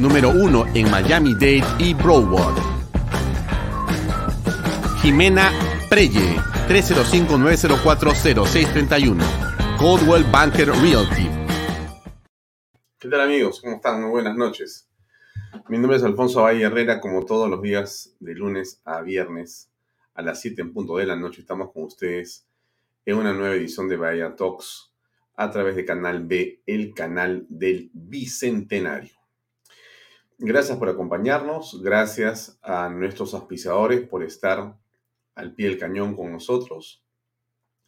Número uno en Miami-Dade y Broward. Jimena Preye, 305-904-0631. Coldwell Banker Realty. ¿Qué tal amigos? ¿Cómo están? Muy buenas noches. Mi nombre es Alfonso Valle Herrera, como todos los días de lunes a viernes a las 7 en punto de la noche estamos con ustedes en una nueva edición de Bahía Talks a través de Canal B, el canal del Bicentenario. Gracias por acompañarnos, gracias a nuestros auspiciadores por estar al pie del cañón con nosotros,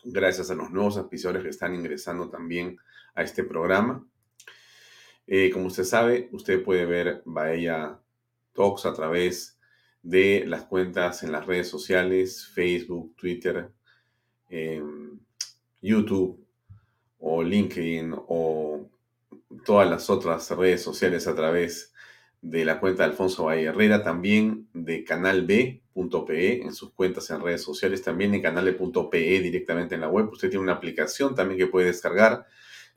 gracias a los nuevos auspiciadores que están ingresando también a este programa. Eh, como usted sabe, usted puede ver Bahía Talks a través de las cuentas en las redes sociales, Facebook, Twitter, em, YouTube o LinkedIn o todas las otras redes sociales a través de la cuenta de Alfonso Valle Herrera, también de canalb.pe en sus cuentas en redes sociales, también en canal.pe directamente en la web. Usted tiene una aplicación también que puede descargar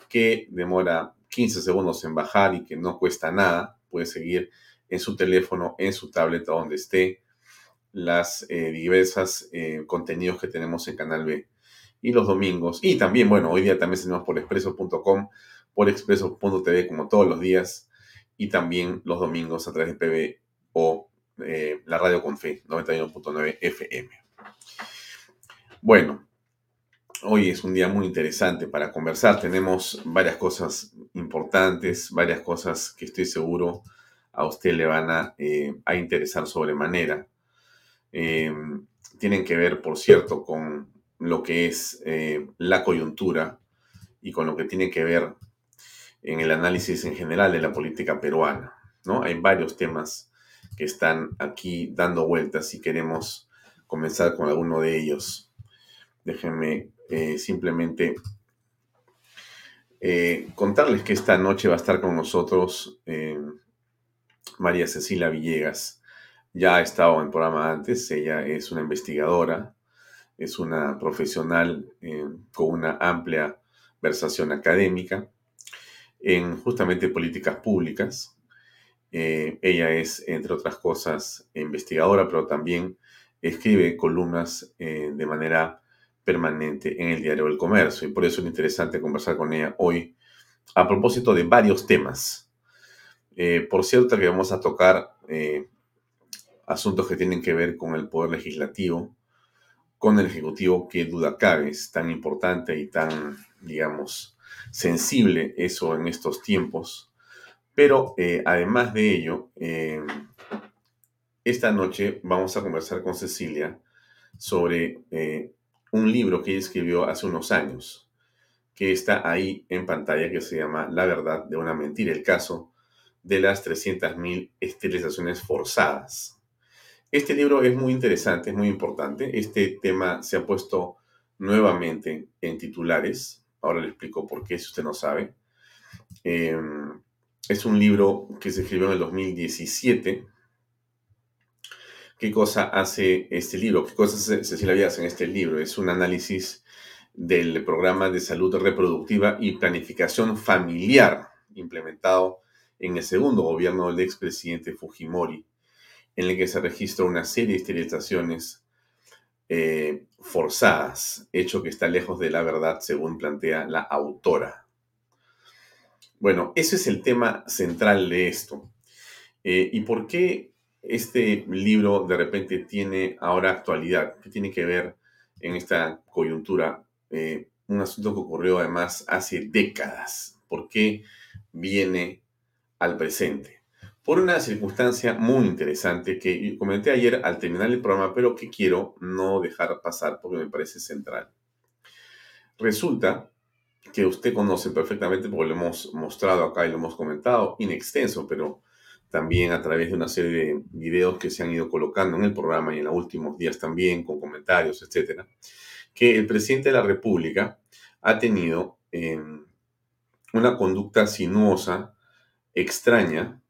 que demora 15 segundos en bajar y que no cuesta nada. Puede seguir en su teléfono, en su tableta, donde esté, las eh, diversas eh, contenidos que tenemos en Canal B. Y los domingos, y también, bueno, hoy día también tenemos por expreso.com, por expreso.tv como todos los días, y también los domingos a través de PB o eh, la radio con fe, 91.9 FM. Bueno, hoy es un día muy interesante para conversar. Tenemos varias cosas importantes, varias cosas que estoy seguro a usted le van a, eh, interesar sobremanera. Eh, tienen que ver, por cierto, con lo que es la coyuntura y con lo que tiene que ver en el análisis en general de la política peruana. ¿no? Hay varios temas que están aquí dando vueltas y queremos comenzar con alguno de ellos. Déjenme simplemente contarles que esta noche va a estar con nosotros María Cecilia Villegas. Ya ha estado en programa antes, ella es una investigadora, es una profesional eh, con una amplia versación académica en justamente políticas públicas. Eh, ella es, entre otras cosas, investigadora, pero también escribe columnas eh, de manera permanente en el diario El Comercio y por eso es interesante conversar con ella hoy a propósito de varios temas eh, por cierto que vamos a tocar asuntos que tienen que ver con el poder legislativo, con el ejecutivo, que duda cabe, es tan importante y tan, digamos, sensible eso en estos tiempos. Pero eh, además de ello, esta noche vamos a conversar con Cecilia sobre un libro que ella escribió hace unos años, que está ahí en pantalla, que se llama La verdad de una mentira, el caso de las 300.000 esterilizaciones forzadas. Este libro es muy interesante, es muy importante. Este tema se ha puesto nuevamente en titulares. Ahora le explico por qué, si usted no sabe. Em, es un libro que se escribió en el 2017. ¿Qué cosa hace este libro? ¿Qué cosas Cecilia Vías en este libro? Es un análisis del programa de salud reproductiva y planificación familiar implementado en el segundo gobierno del expresidente Fujimori, en el que se registra una serie de esterilizaciones eh, forzadas, hecho que está lejos de la verdad según plantea la autora. Bueno, ese es el tema central de esto. Eh, ¿Y por qué este libro de repente tiene ahora actualidad? ¿Qué tiene que ver en esta coyuntura? Eh, un asunto que ocurrió además hace décadas. ¿Por qué viene al presente? Por una circunstancia muy interesante que comenté ayer al terminar el programa, pero que quiero no dejar pasar porque me parece central. Resulta que usted conoce perfectamente porque lo hemos mostrado acá y lo hemos comentado, in extenso, pero también a través de una serie de videos que se han ido colocando en el programa y en los últimos días también, con comentarios, etcétera, que el presidente de la República ha tenido em, una conducta sinuosa, extraña,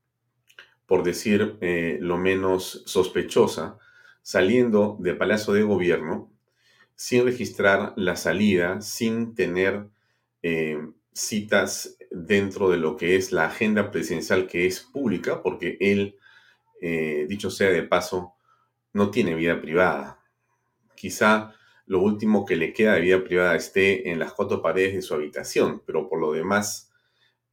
por decir eh, lo menos sospechosa, saliendo de Palacio de Gobierno sin registrar la salida, sin tener em, citas dentro de lo que es la agenda presidencial que es pública, porque él, eh, dicho sea de paso, no tiene vida privada. Quizá lo último que le queda de vida privada esté en las cuatro paredes de su habitación, pero por lo demás,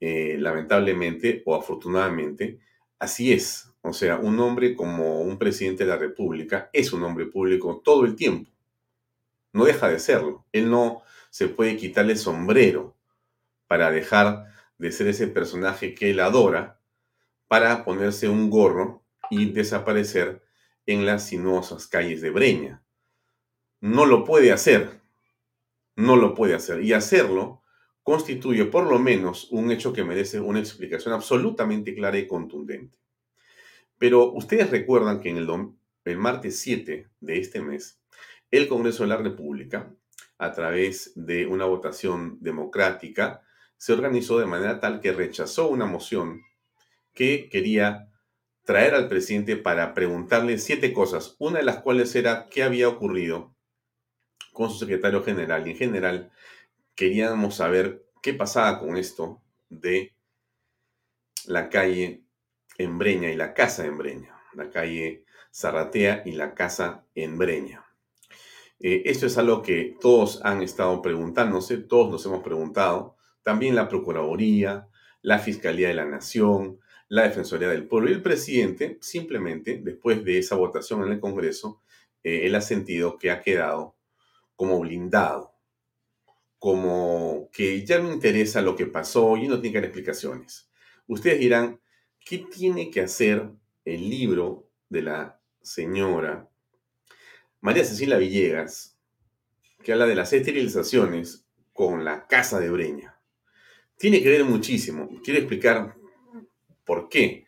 eh, lamentablemente o afortunadamente, así es. O sea, un hombre como un presidente de la República es un hombre público todo el tiempo. No deja de serlo. Él no se puede quitarle sombrero para dejar de ser ese personaje que él adora, para ponerse un gorro y desaparecer en las sinuosas calles de Breña. No lo puede hacer, no lo puede hacer. Y hacerlo constituye por lo menos un hecho que merece una explicación absolutamente clara y contundente. Pero ustedes recuerdan que en el, el martes 7 de este mes, el Congreso de la República, a través de una votación democrática, se organizó de manera tal que rechazó una moción que quería traer al presidente para preguntarle siete cosas, una de las cuales era qué había ocurrido con su secretario general. Y en general queríamos saber qué pasaba con esto de la calle Embreña y la casa Embreña, la calle Zarratea y la casa Embreña. Eh, esto es algo que todos han estado preguntándose, todos nos hemos preguntado también la Procuraduría, la Fiscalía de la Nación, la Defensoría del Pueblo y el presidente, simplemente, después de esa votación en el Congreso, eh, él ha sentido que ha quedado como blindado, como que ya no interesa lo que pasó y no tiene que dar explicaciones. Ustedes dirán, ¿qué tiene que hacer el libro de la señora María Cecilia Villegas, que habla de las esterilizaciones con la casa de Breña? tiene que ver muchísimo. Quiero explicar por qué.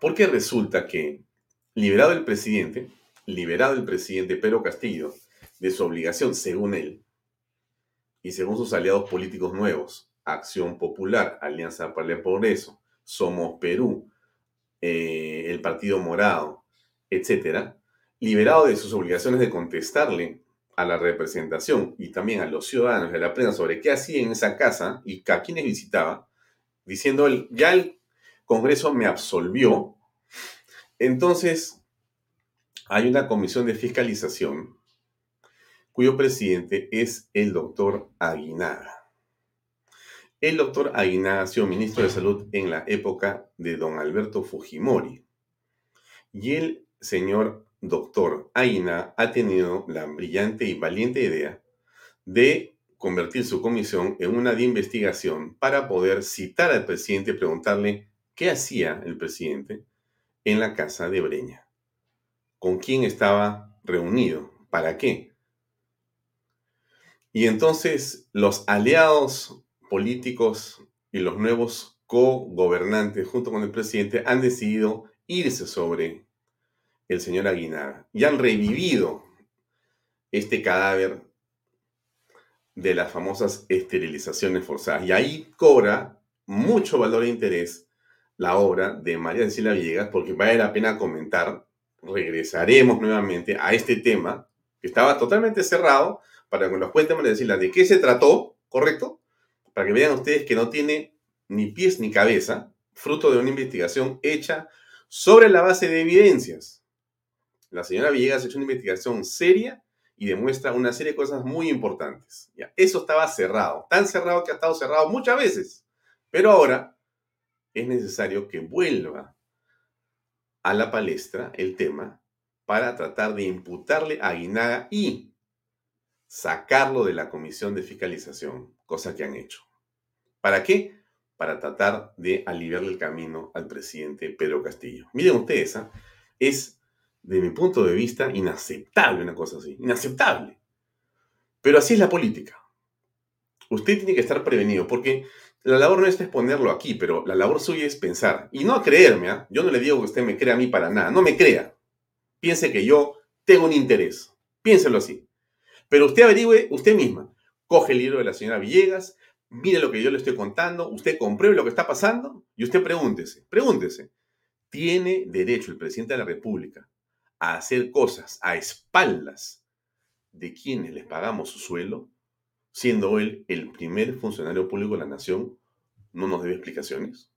Porque resulta que, liberado el presidente, liberado el presidente Pedro Castillo de su obligación, según él, y según sus aliados políticos nuevos, Acción Popular, Alianza para el Progreso, Somos Perú, eh, el Partido Morado, etc., liberado de sus obligaciones de contestarle a la representación y también a los ciudadanos de la prensa sobre qué hacía en esa casa y a quienes visitaba, diciendo, ya el Congreso me absolvió, entonces hay una comisión de fiscalización cuyo presidente es el doctor Aguinaga. El doctor Aguinaga ha sido ministro de Salud en la época de don Alberto Fujimori. Y el señor doctor Aina ha tenido la brillante y valiente idea de convertir su comisión en una de investigación para poder citar al presidente y preguntarle qué hacía el presidente en la casa de Breña, con quién estaba reunido, para qué. Y entonces los aliados políticos y los nuevos co-gobernantes junto con el presidente han decidido irse sobre el señor Aguinaga y han revivido este cadáver de las famosas esterilizaciones forzadas. Y ahí cobra mucho valor e interés la obra de María Cecilia Villegas, porque vale la pena comentar, regresaremos nuevamente a este tema, que estaba totalmente cerrado, para que nos cuente María Cecilia de qué se trató, ¿correcto? Para que vean ustedes que no tiene ni pies ni cabeza, fruto de una investigación hecha sobre la base de evidencias. La señora Villegas ha hecho una investigación seria y demuestra una serie de cosas muy importantes. Eso estaba cerrado, tan cerrado que ha estado cerrado muchas veces. Pero ahora es necesario que vuelva a la palestra el tema para tratar de imputarle a Aguinaga y sacarlo de la comisión de fiscalización, cosa que han hecho. ¿Para qué? Para tratar de aliviarle el camino al presidente Pedro Castillo. Miren ustedes, ¿ah? es, de mi punto de vista, inaceptable una cosa así. Inaceptable. Pero así es la política. Usted tiene que estar prevenido, porque la labor no es exponerlo aquí, pero la labor suya es pensar. Y no creerme, ¿ah? yo no le digo que usted me crea a mí para nada, no me crea. Piense que yo tengo un interés. Piénselo así. Pero usted averigüe usted misma. Coge el libro de la señora Villegas, mire lo que yo le estoy contando, usted compruebe lo que está pasando y usted pregúntese, pregúntese, ¿tiene derecho el presidente de la República a hacer cosas a espaldas de quienes les pagamos su suelo, siendo él el primer funcionario público de la nación? ¿No nos debe explicaciones?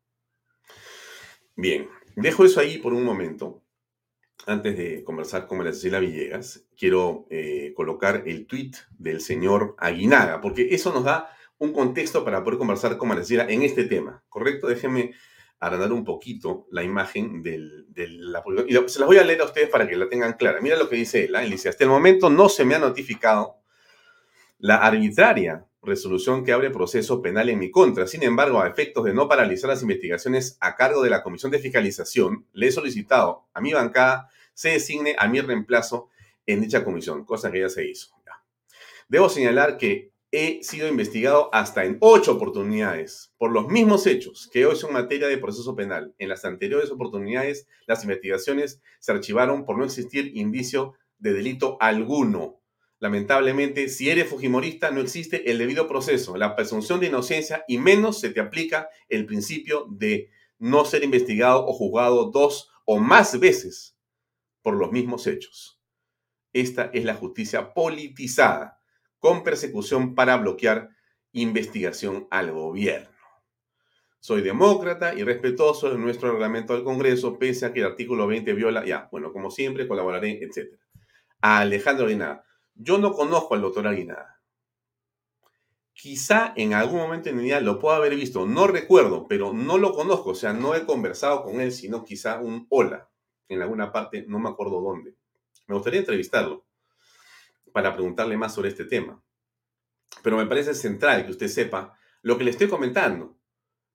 Bien, dejo eso ahí por un momento antes de conversar con María Cecilia Villegas, quiero eh, colocar el tweet del señor Aguinaga, porque eso nos da un contexto para poder conversar con María Cecilia en este tema, ¿correcto? Déjenme agrandar un poquito la imagen de la y se las voy a leer a ustedes para que la tengan clara. Mira lo que dice él, ¿eh? él dice, hasta el momento no se me ha notificado la arbitraria resolución que abre proceso penal en mi contra. Sin embargo, a efectos de no paralizar las investigaciones a cargo de la Comisión de Fiscalización, le he solicitado a mi bancada se designe a mi reemplazo en dicha comisión, cosa que ya se hizo. Debo señalar que he sido investigado hasta en ocho oportunidades por los mismos hechos que hoy son materia de proceso penal. En las anteriores oportunidades, las investigaciones se archivaron por no existir indicio de delito alguno. Lamentablemente, si eres fujimorista, no existe el debido proceso, la presunción de inocencia y menos se te aplica el principio de no ser investigado o juzgado dos o más veces por los mismos hechos. Esta es la justicia politizada, con persecución para bloquear investigación al gobierno. Soy demócrata y respetuoso de nuestro reglamento del Congreso, pese a que el artículo 20 viola, ya, bueno, como siempre, colaboraré, etc. A Alejandro Aguinaga. Yo no conozco al doctor Aguinaga. Quizá en algún momento en mi vida lo pueda haber visto, no recuerdo, pero no lo conozco, o sea, no he conversado con él, sino quizá un hola en alguna parte, no me acuerdo dónde. Me gustaría entrevistarlo para preguntarle más sobre este tema. Pero me parece central que usted sepa lo que le estoy comentando,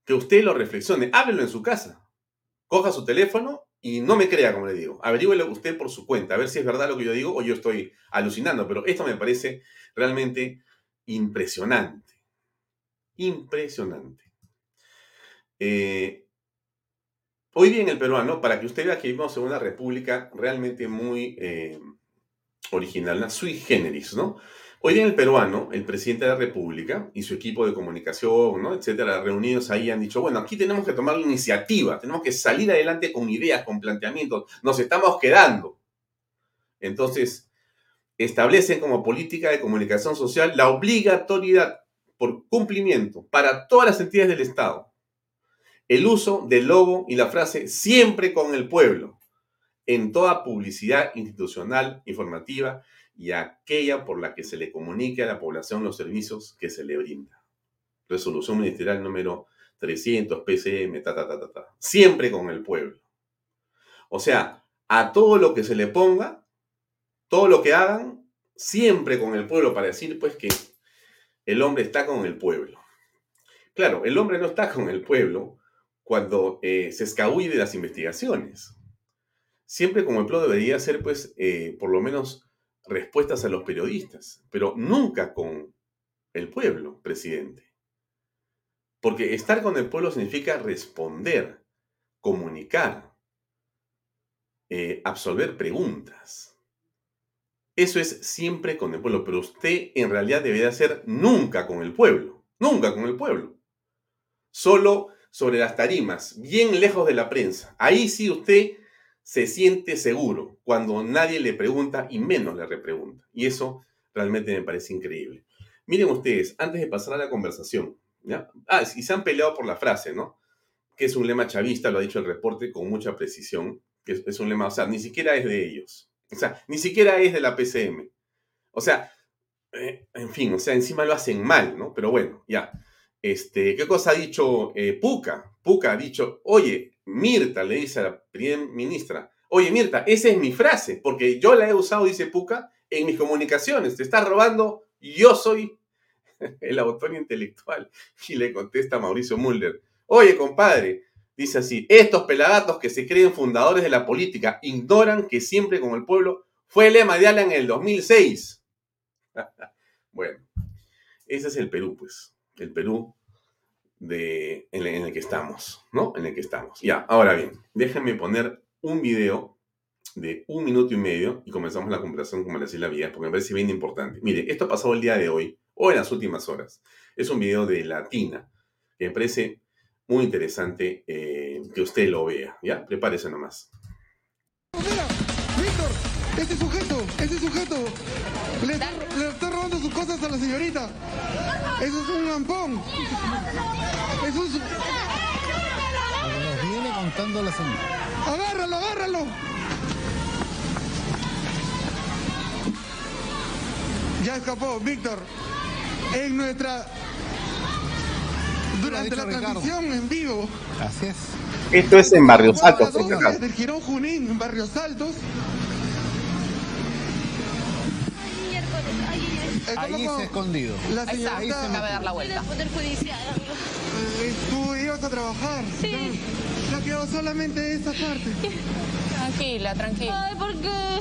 que usted lo reflexione, háblelo en su casa, coja su teléfono y no me crea, como le digo. Averígüelo usted por su cuenta, a ver si es verdad lo que yo digo o yo estoy alucinando. Pero esto me parece realmente impresionante. Impresionante. Eh, hoy día en el peruano, para que usted vea que vivimos en una república realmente muy eh, original, una sui generis, ¿no? Hoy en el peruano, el presidente de la República y su equipo de comunicación, ¿no? etcétera, reunidos ahí han dicho, bueno, aquí tenemos que tomar la iniciativa, tenemos que salir adelante con ideas, con planteamientos, nos estamos quedando. Entonces, establecen como política de comunicación social la obligatoriedad por cumplimiento para todas las entidades del Estado, el uso del logo y la frase siempre con el pueblo en toda publicidad institucional, informativa y aquella por la que se le comunique a la población los servicios que se le brinda. Resolución ministerial número 300 PCM, ta, ta, ta, ta, ta. Siempre con el pueblo. O sea, a todo lo que se le ponga, todo lo que hagan, siempre con el pueblo para decir pues que el hombre está con el pueblo. Claro, el hombre no está con el pueblo cuando eh, se escabulle de las investigaciones. Siempre como el pueblo debería ser pues eh, por lo menos respuestas a los periodistas, pero nunca con el pueblo, presidente. Porque estar con el pueblo significa responder, comunicar, eh, absolver preguntas. Eso es siempre con el pueblo, pero usted en realidad debería ser nunca con el pueblo, nunca con el pueblo. Solo sobre las tarimas, bien lejos de la prensa. Ahí sí usted se siente seguro cuando nadie le pregunta y menos le repregunta. Y eso realmente me parece increíble. Miren ustedes, antes de pasar a la conversación, ¿ya? Ah, y se han peleado por la frase, ¿no? Que es un lema chavista, lo ha dicho el reporte con mucha precisión, que es, un lema, o sea, ni siquiera es de ellos. O sea, ni siquiera es de la PCM. O sea, eh, en fin, o sea, encima lo hacen mal, ¿no? Pero bueno, ya. Este, ¿Qué cosa ha dicho eh, Puca? Puca ha dicho, oye, Mirta le dice a la primera ministra, oye Mirta, esa es mi frase, porque yo la he usado, dice Puca, en mis comunicaciones, te estás robando, yo soy el autor intelectual. Y le contesta Mauricio Mulder, oye compadre, dice así, estos pelagatos que se creen fundadores de la política ignoran que siempre con el pueblo fue el lema de Alan en el 2006. bueno, ese es el Perú, pues, el Perú de, en, el que estamos, ¿no? En el que estamos. Ya, ahora bien, déjenme poner un video de un minuto y medio y comenzamos la conversación con la Vía, porque me parece bien importante. Mire, esto ha pasado el día de hoy, o en las últimas horas. Es un video de Latina, que me parece muy interesante eh, que usted lo vea, ¿ya? Prepárese nomás. Mira, Víctor, este sujeto, este sujeto, le está, cosas a la señorita. Eso es un lampón. Eso es... Nos viene contando la señora. Agárralo, agárralo. Ya escapó, Víctor. En nuestra. Durante la transmisión en vivo. Así es. Esto es en Barrios Altos. Del Girón Junín, en Barrios Altos. Ahí es escondido. La Ahí está, ahí se señorita. acaba de dar la vuelta. Poder Judicial. eh, Tú ibas a trabajar. Sí. Ya quedó solamente esa parte. Tranquila, tranquila. Ay, ¿por qué?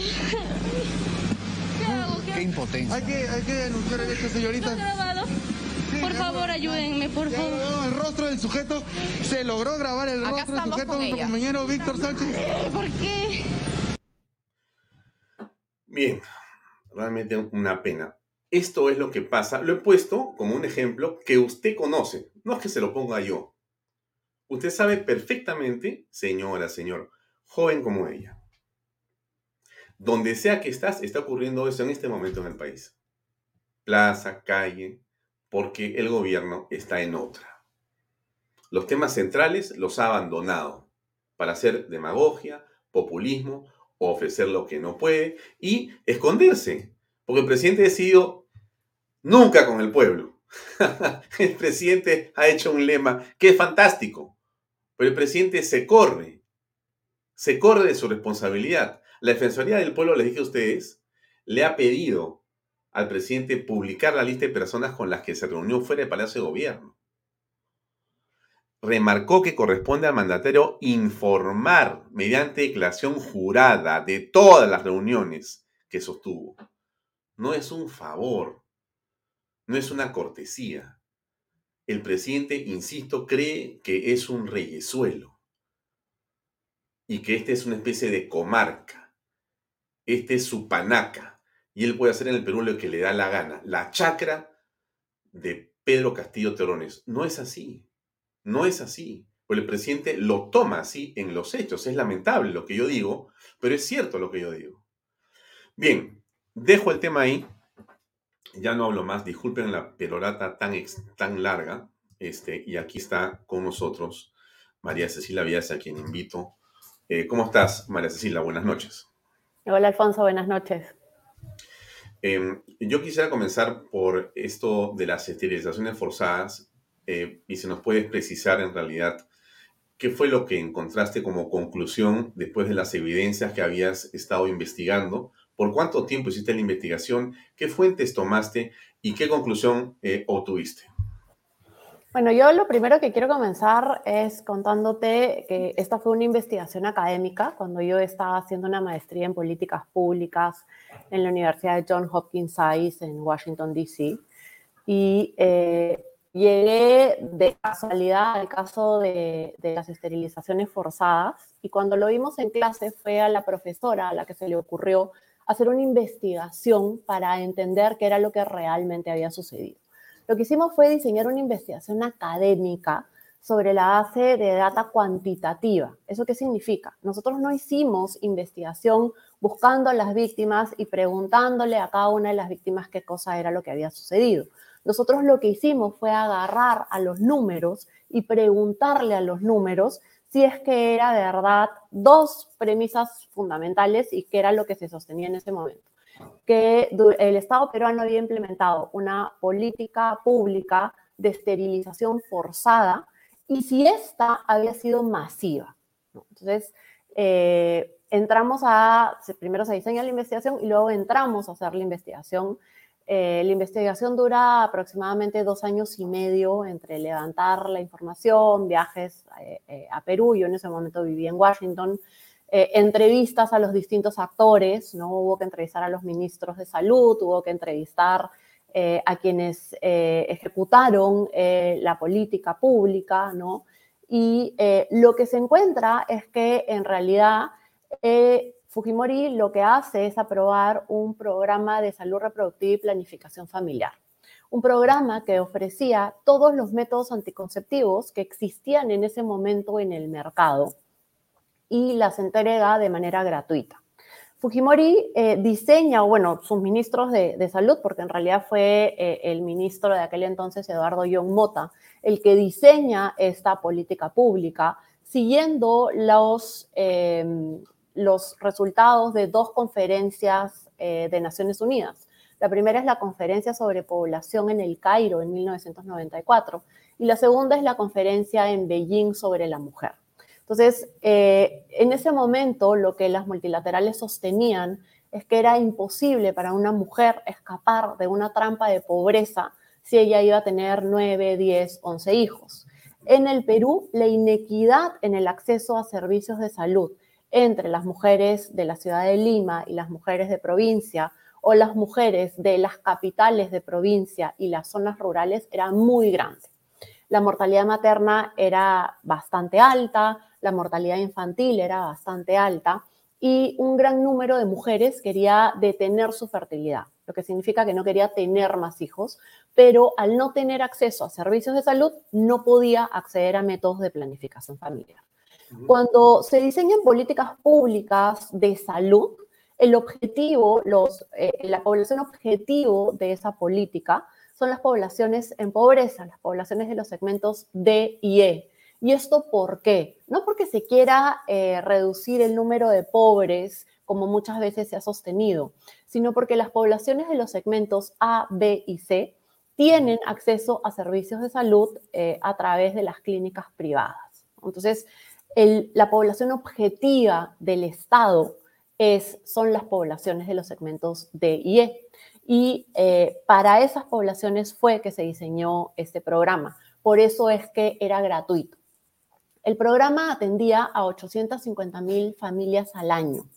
¿Qué hago? ¿Qué Qué impotencia. Hay que, hay que denunciar a esta ¿Está señorita. grabado? Sí, Por favor, ayúdenme, por Ya favor. el rostro del sujeto. Se logró grabar el Acá rostro del sujeto con nuestro compañero Víctor Sánchez. ¿Por qué? Bien, realmente una pena. Esto es lo que pasa. Lo he puesto como un ejemplo que usted conoce. No es que se lo ponga yo. Usted sabe perfectamente, señora, señor, joven como ella. Donde sea que estás, está ocurriendo eso en este momento en el país. Plaza, calle, porque el gobierno está en otra. Los temas centrales los ha abandonado para hacer demagogia, populismo, ofrecer lo que no puede y esconderse. Porque el presidente ha decidido nunca con el pueblo. el presidente ha hecho un lema que es fantástico, pero el presidente se corre, se corre de su responsabilidad. La Defensoría del Pueblo, les dije a ustedes, le ha pedido al presidente publicar la lista de personas con las que se reunió fuera del Palacio de Gobierno. Remarcó que corresponde al mandatario informar mediante declaración jurada de todas las reuniones que sostuvo. No es un favor, no es una cortesía. El presidente, insisto, cree que es un reyesuelo y que esta es una especie de comarca. Este es su panaca y él puede hacer en el Perú lo que le da la gana. La chacra de Pedro Castillo Terrones. No es así. No es así. El presidente lo toma así en los hechos. Es lamentable lo que yo digo, pero es cierto lo que yo digo. Bien, dejo el tema ahí. Ya no hablo más. Disculpen la perorata tan, ex- tan larga. Este, y aquí está con nosotros María Cecilia Villas, a quien invito. Eh, ¿Cómo estás, María Cecilia? Buenas noches. Hola Alfonso, buenas noches. Eh, yo quisiera comenzar por esto de las esterilizaciones forzadas eh, y si nos puedes precisar en realidad qué fue lo que encontraste como conclusión después de las evidencias que habías estado investigando, por cuánto tiempo hiciste la investigación, qué fuentes tomaste y qué conclusión eh, obtuviste. Bueno, yo lo primero que quiero comenzar es contándote que esta fue una investigación académica cuando yo estaba haciendo una maestría en políticas públicas en la Universidad de John Hopkins Science en Washington, D.C. Y eh, llegué de casualidad al caso de, de las esterilizaciones forzadas y cuando lo vimos en clase fue a la profesora a la que se le ocurrió hacer una investigación para entender qué era lo que realmente había sucedido. Lo que hicimos fue diseñar una investigación académica sobre la base de data cuantitativa. ¿Eso qué significa? Nosotros no hicimos investigación buscando a las víctimas y preguntándole a cada una de las víctimas qué cosa era lo que había sucedido. Nosotros lo que hicimos fue agarrar a los números y preguntarle a los números si es que era verdad dos premisas fundamentales y qué era lo que se sostenía en ese momento que el Estado peruano había implementado una política pública de esterilización forzada y si esta había sido masiva. Entonces, eh, entramos a, primero se diseña la investigación y luego entramos a hacer la investigación. Eh, la investigación dura aproximadamente dos años y medio entre levantar la información, viajes eh, a Perú, yo en ese momento vivía en Washington, entrevistas a los distintos actores, ¿no? Hubo que entrevistar a los ministros de salud, hubo que entrevistar a quienes ejecutaron la política pública, ¿no? Y lo que se encuentra es que en realidad eh, Fujimori lo que hace es aprobar un programa de salud reproductiva y planificación familiar. Un programa que ofrecía todos los métodos anticonceptivos que existían en ese momento en el mercado y las entrega de manera gratuita. Fujimori eh, diseña, bueno, sus ministros de, salud, porque en realidad fue eh, el ministro de aquel entonces, Eduardo John Mota, el que diseña esta política pública, siguiendo los, los resultados de dos conferencias eh, de Naciones Unidas. La primera es la conferencia sobre población en el Cairo en 1994 y la segunda es la conferencia en Beijing sobre la mujer. Entonces, eh, en ese momento lo que las multilaterales sostenían es que era imposible para una mujer escapar de una trampa de pobreza si ella iba a tener 9, 10, 11 hijos. En el Perú, la inequidad en el acceso a servicios de salud entre las mujeres de la ciudad de Lima y las mujeres de provincia o las mujeres de las capitales de provincia y las zonas rurales era muy grande. La mortalidad materna era bastante alta, la mortalidad infantil era bastante alta y un gran número de mujeres quería detener su fertilidad, lo que significa que no quería tener más hijos, pero al no tener acceso a servicios de salud no podía acceder a métodos de planificación familiar. Cuando se diseñan políticas públicas de salud, el objetivo, los, eh, la población objetivo de esa política son las poblaciones en pobreza, las poblaciones de los segmentos D y E. ¿Y esto por qué? No porque se quiera eh, reducir el número de pobres, como muchas veces se ha sostenido, sino porque las poblaciones de los segmentos A, B y C tienen acceso a servicios de salud eh, a través de las clínicas privadas. Entonces, la población objetiva del Estado es, son las poblaciones de los segmentos D y E. Y eh, para esas poblaciones fue que se diseñó este programa. Por eso es que era gratuito. El programa atendía a 850 mil familias al año,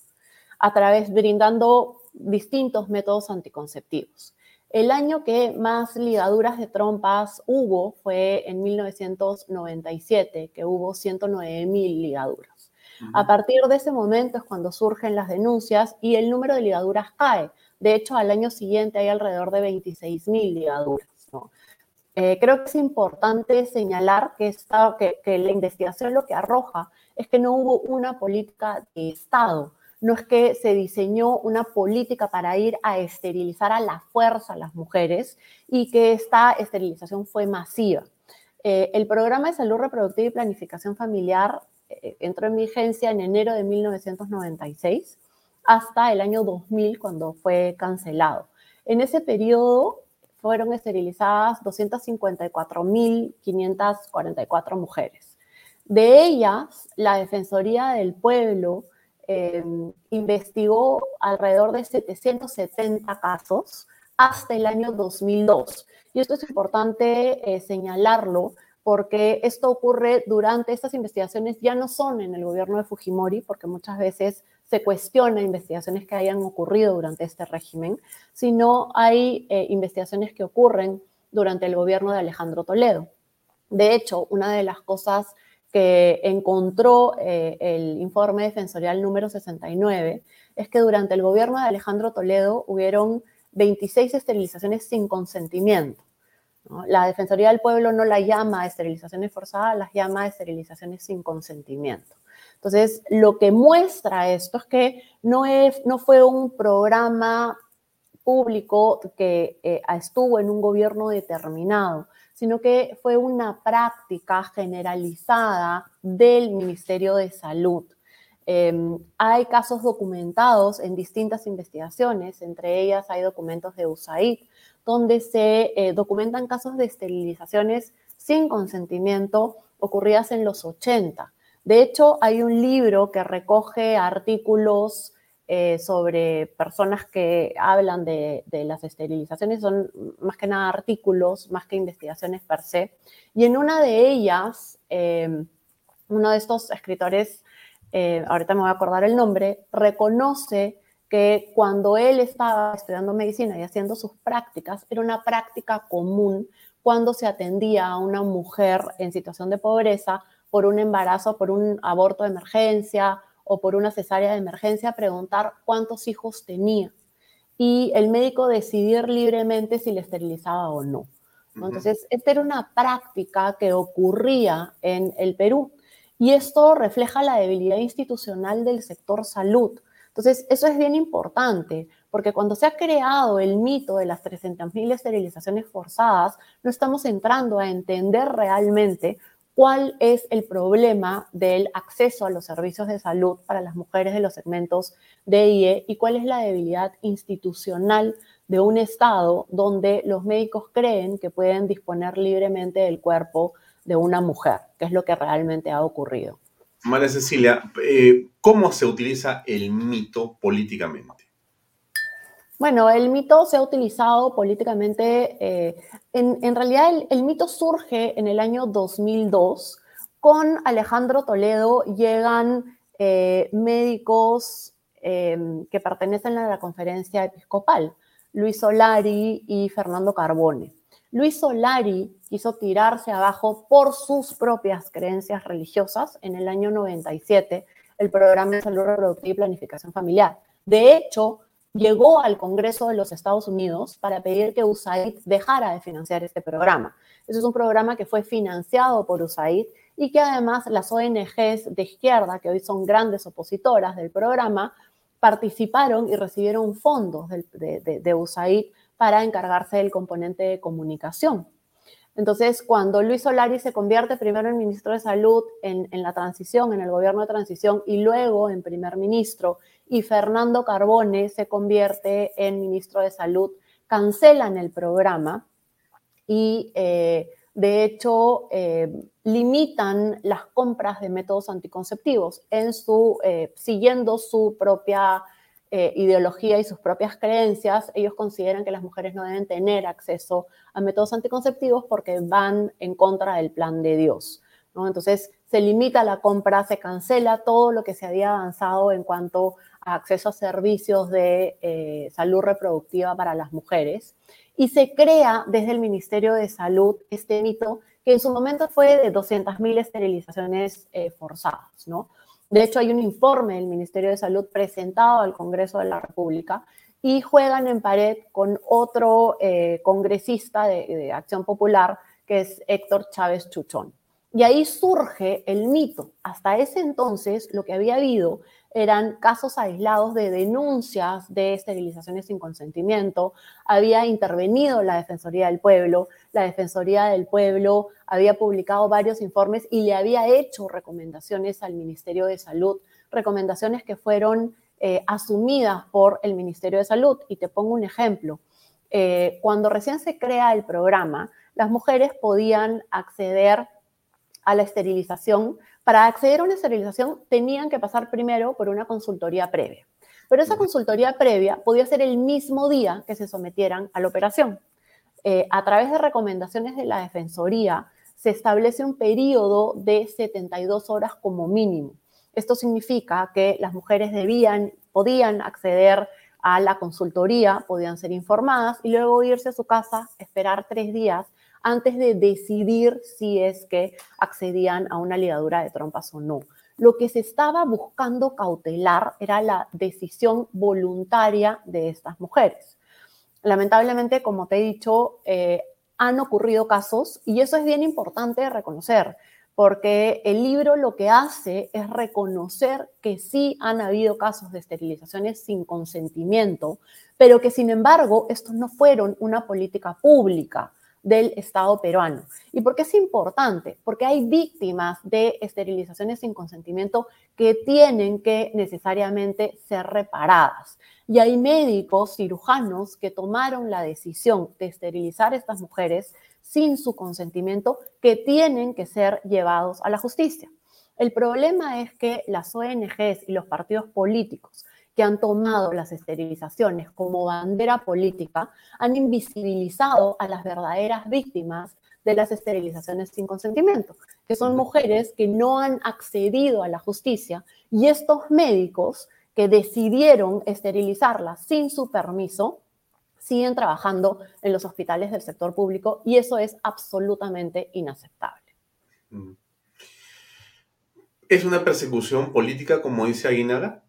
a través brindando distintos métodos anticonceptivos. El año que más ligaduras de trompas hubo fue en 1997, que hubo 109 mil ligaduras. A partir de ese momento es cuando surgen las denuncias y el número de ligaduras cae. De hecho, al año siguiente hay alrededor de 26 mil ligaduras. Eh, creo que es importante señalar que, que, que la investigación lo que arroja es que no hubo una política de Estado no es que se diseñó una política para ir a esterilizar a la fuerza a las mujeres y que esta esterilización fue masiva. Eh, el programa de salud reproductiva y planificación familiar eh, entró en vigencia en enero de 1996 hasta el año 2000 cuando fue cancelado. En ese periodo fueron esterilizadas 254.544 mujeres. De ellas, la Defensoría del Pueblo Em, investigó alrededor de 770 casos hasta el año 2002. Y esto es importante eh, señalarlo porque esto ocurre durante estas investigaciones, ya no son en el gobierno de Fujimori, porque muchas veces se cuestiona investigaciones que hayan ocurrido durante este régimen, sino hay eh, investigaciones que ocurren durante el gobierno de Alejandro Toledo. De hecho, una de las cosas que encontró eh, el informe defensorial número 69 es que durante el gobierno de Alejandro Toledo hubieron 26 esterilizaciones sin consentimiento. La Defensoría del Pueblo no la llama esterilizaciones forzadas, las llama esterilizaciones sin consentimiento. Entonces, lo que muestra esto es que no, es, no fue un programa público que eh, estuvo en un gobierno determinado, sino que fue una práctica generalizada del Ministerio de Salud. Em, hay casos documentados en distintas investigaciones, entre ellas hay documentos de USAID, donde se eh, documentan casos de esterilizaciones sin consentimiento ocurridas en los 80. De hecho, hay un libro que recoge artículos eh, sobre personas que hablan de, las esterilizaciones, son más que nada artículos, más que investigaciones per se. Y en una de ellas, em, uno de estos escritores, eh, ahorita me voy a acordar el nombre, reconoce que cuando él estaba estudiando medicina y haciendo sus prácticas, era una práctica común cuando se atendía a una mujer en situación de pobreza por un embarazo, por un aborto de emergencia o por una cesárea de emergencia, preguntar cuántos hijos tenía y el médico decidir libremente si le esterilizaba o no. Entonces, esta era una práctica que ocurría en el Perú y esto refleja la debilidad institucional del sector salud. Entonces, eso es bien importante, porque cuando se ha creado el mito de las 300.000 esterilizaciones forzadas, no estamos entrando a entender realmente cuál es el problema del acceso a los servicios de salud para las mujeres de los segmentos de IE y cuál es la debilidad institucional de un Estado donde los médicos creen que pueden disponer libremente del cuerpo de una mujer, que es lo que realmente ha ocurrido. María Cecilia, eh, ¿cómo se utiliza el mito políticamente? Bueno, el mito se ha utilizado políticamente, eh, en, realidad el, mito surge en el año 2002, con Alejandro Toledo llegan eh, médicos em, que pertenecen a la conferencia episcopal, Luis Solari y Fernando Carbone. Luis Solari quiso tirarse abajo por sus propias creencias religiosas en el año 97 el programa de salud reproductiva y planificación familiar. De hecho, llegó al Congreso de los Estados Unidos para pedir que USAID dejara de financiar este programa. Ese es un programa que fue financiado por USAID y que además las ONGs de izquierda, que hoy son grandes opositoras del programa, participaron y recibieron fondos de, USAID para encargarse del componente de comunicación. Entonces, cuando Luis Solari se convierte primero en ministro de Salud en, la transición, en el gobierno de transición, y luego en primer ministro, y Fernando Carbone se convierte en ministro de Salud, cancelan el programa y eh, de hecho eh, limitan las compras de métodos anticonceptivos en su, eh, siguiendo su propia ideología y sus propias creencias, ellos consideran que las mujeres no deben tener acceso a métodos anticonceptivos porque van en contra del plan de Dios. Entonces se limita la compra, se cancela todo lo que se había avanzado en cuanto acceso a servicios de eh, salud reproductiva para las mujeres. Y se crea desde el Ministerio de Salud este mito que en su momento fue de 200.000 esterilizaciones eh, forzadas, ¿no? De hecho, hay un informe del Ministerio de Salud presentado al Congreso de la República y juegan en pared con otro eh, congresista de, de Acción Popular, que es Héctor Chávez Chuchón. Y ahí surge el mito. Hasta ese entonces, lo que había habido eran casos aislados de denuncias de esterilizaciones sin consentimiento. Había intervenido la Defensoría del Pueblo. La Defensoría del Pueblo había publicado varios informes y le había hecho recomendaciones al Ministerio de Salud, recomendaciones que fueron eh, asumidas por el Ministerio de Salud. Y te pongo un ejemplo. Eh, cuando recién se crea el programa, las mujeres podían acceder a la esterilización para acceder a una esterilización tenían que pasar primero por una consultoría previa. Pero esa consultoría previa podía ser el mismo día que se sometieran a la operación. Eh, a través de recomendaciones de la Defensoría se establece un periodo de 72 horas como mínimo. Esto significa que las mujeres debían, podían acceder a la consultoría, podían ser informadas y luego irse a su casa, esperar tres días antes de decidir si es que accedían a una ligadura de trompas o no. Lo que se estaba buscando cautelar era la decisión voluntaria de estas mujeres. Lamentablemente, como te he dicho, eh, han ocurrido casos y eso es bien importante reconocer, porque el libro lo que hace es reconocer que sí han habido casos de esterilizaciones sin consentimiento, pero que sin embargo estos no fueron una política pública del Estado peruano. ¿Y por qué es importante? Porque hay víctimas de esterilizaciones sin consentimiento que tienen que necesariamente ser reparadas. Y hay médicos, cirujanos que tomaron la decisión de esterilizar a estas mujeres sin su consentimiento que tienen que ser llevados a la justicia. El problema es que las ONGs y los partidos políticos que han tomado las esterilizaciones como bandera política han invisibilizado a las verdaderas víctimas de las esterilizaciones sin consentimiento, que son mujeres que no han accedido a la justicia y estos médicos que decidieron esterilizarlas sin su permiso siguen trabajando en los hospitales del sector público y eso es absolutamente inaceptable. ¿Es una persecución política, como dice Aguinaga?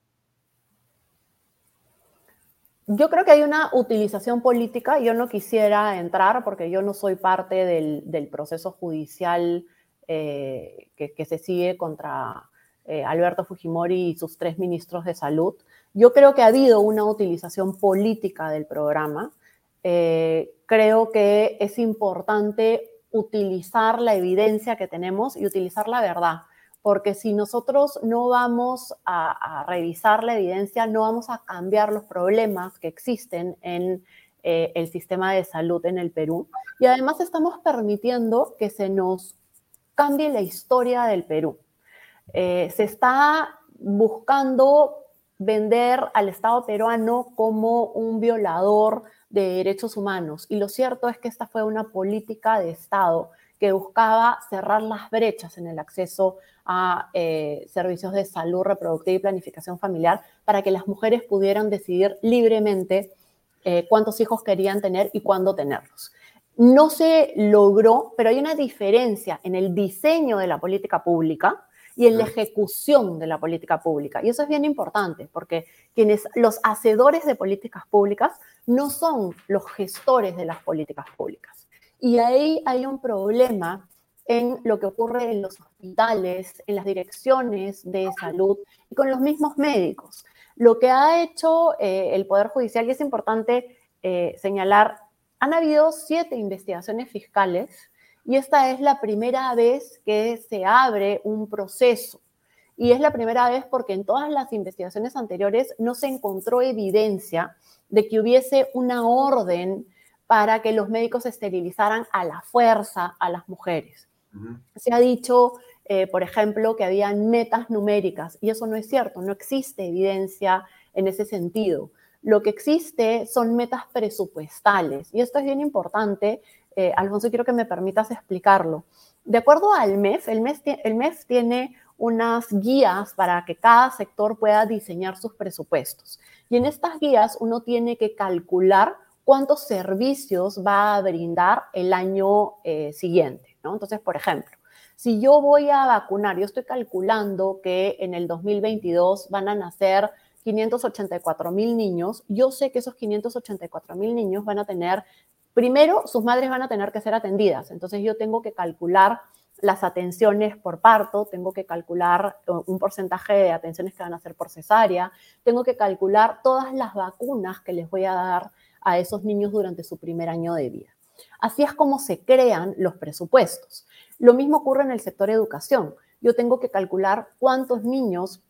Yo creo que hay una utilización política. Yo no quisiera entrar porque yo no soy parte del, proceso judicial eh, que, se sigue contra eh, Alberto Fujimori y sus tres ministros de salud. Yo creo que ha habido una utilización política del programa. Eh, creo que es importante utilizar la evidencia que tenemos y utilizar la verdad porque si nosotros no vamos a, revisar la evidencia, no vamos a cambiar los problemas que existen en eh, el sistema de salud en el Perú. Y además estamos permitiendo que se nos cambie la historia del Perú. Eh, se está buscando vender al Estado peruano como un violador de derechos humanos. Y lo cierto es que esta fue una política de Estado que buscaba cerrar las brechas en el acceso a eh, servicios de salud reproductiva y planificación familiar para que las mujeres pudieran decidir libremente eh, cuántos hijos querían tener y cuándo tenerlos. No se logró, pero hay una diferencia en el diseño de la política pública y en la ejecución de la política pública. Y eso es bien importante, porque quienes, los hacedores de políticas públicas no son los gestores de las políticas públicas. Y ahí hay un problema en lo que ocurre en los hospitales, en las direcciones de salud y con los mismos médicos. Lo que ha hecho eh, el Poder Judicial, y es importante eh, señalar, han habido siete investigaciones fiscales y esta es la primera vez que se abre un proceso. Y es la primera vez porque en todas las investigaciones anteriores no se encontró evidencia de que hubiese una orden para que los médicos esterilizaran a la fuerza a las mujeres. Se ha dicho, eh, por ejemplo, que habían metas numéricas y eso no es cierto, no existe evidencia en ese sentido. Lo que existe son metas presupuestales y esto es bien importante. Eh, Alfonso, quiero que me permitas explicarlo. De acuerdo al MEF, el MEF, tiene unas guías para que cada sector pueda diseñar sus presupuestos. Y en estas guías uno tiene que calcular cuántos servicios va a brindar el año eh, siguiente, Entonces, por ejemplo, si yo voy a vacunar, yo estoy calculando que en el 2022 van a nacer 584 mil niños, yo sé que esos 584 mil niños van a tener, primero, sus madres van a tener que ser atendidas, entonces yo tengo que calcular las atenciones por parto, tengo que calcular eh, un porcentaje de atenciones que van a ser por cesárea, tengo que calcular todas las vacunas que les voy a dar a esos niños durante su primer año de vida. Así es como se crean los presupuestos. Lo mismo ocurre en el sector educación. Yo tengo que calcular cuántos niños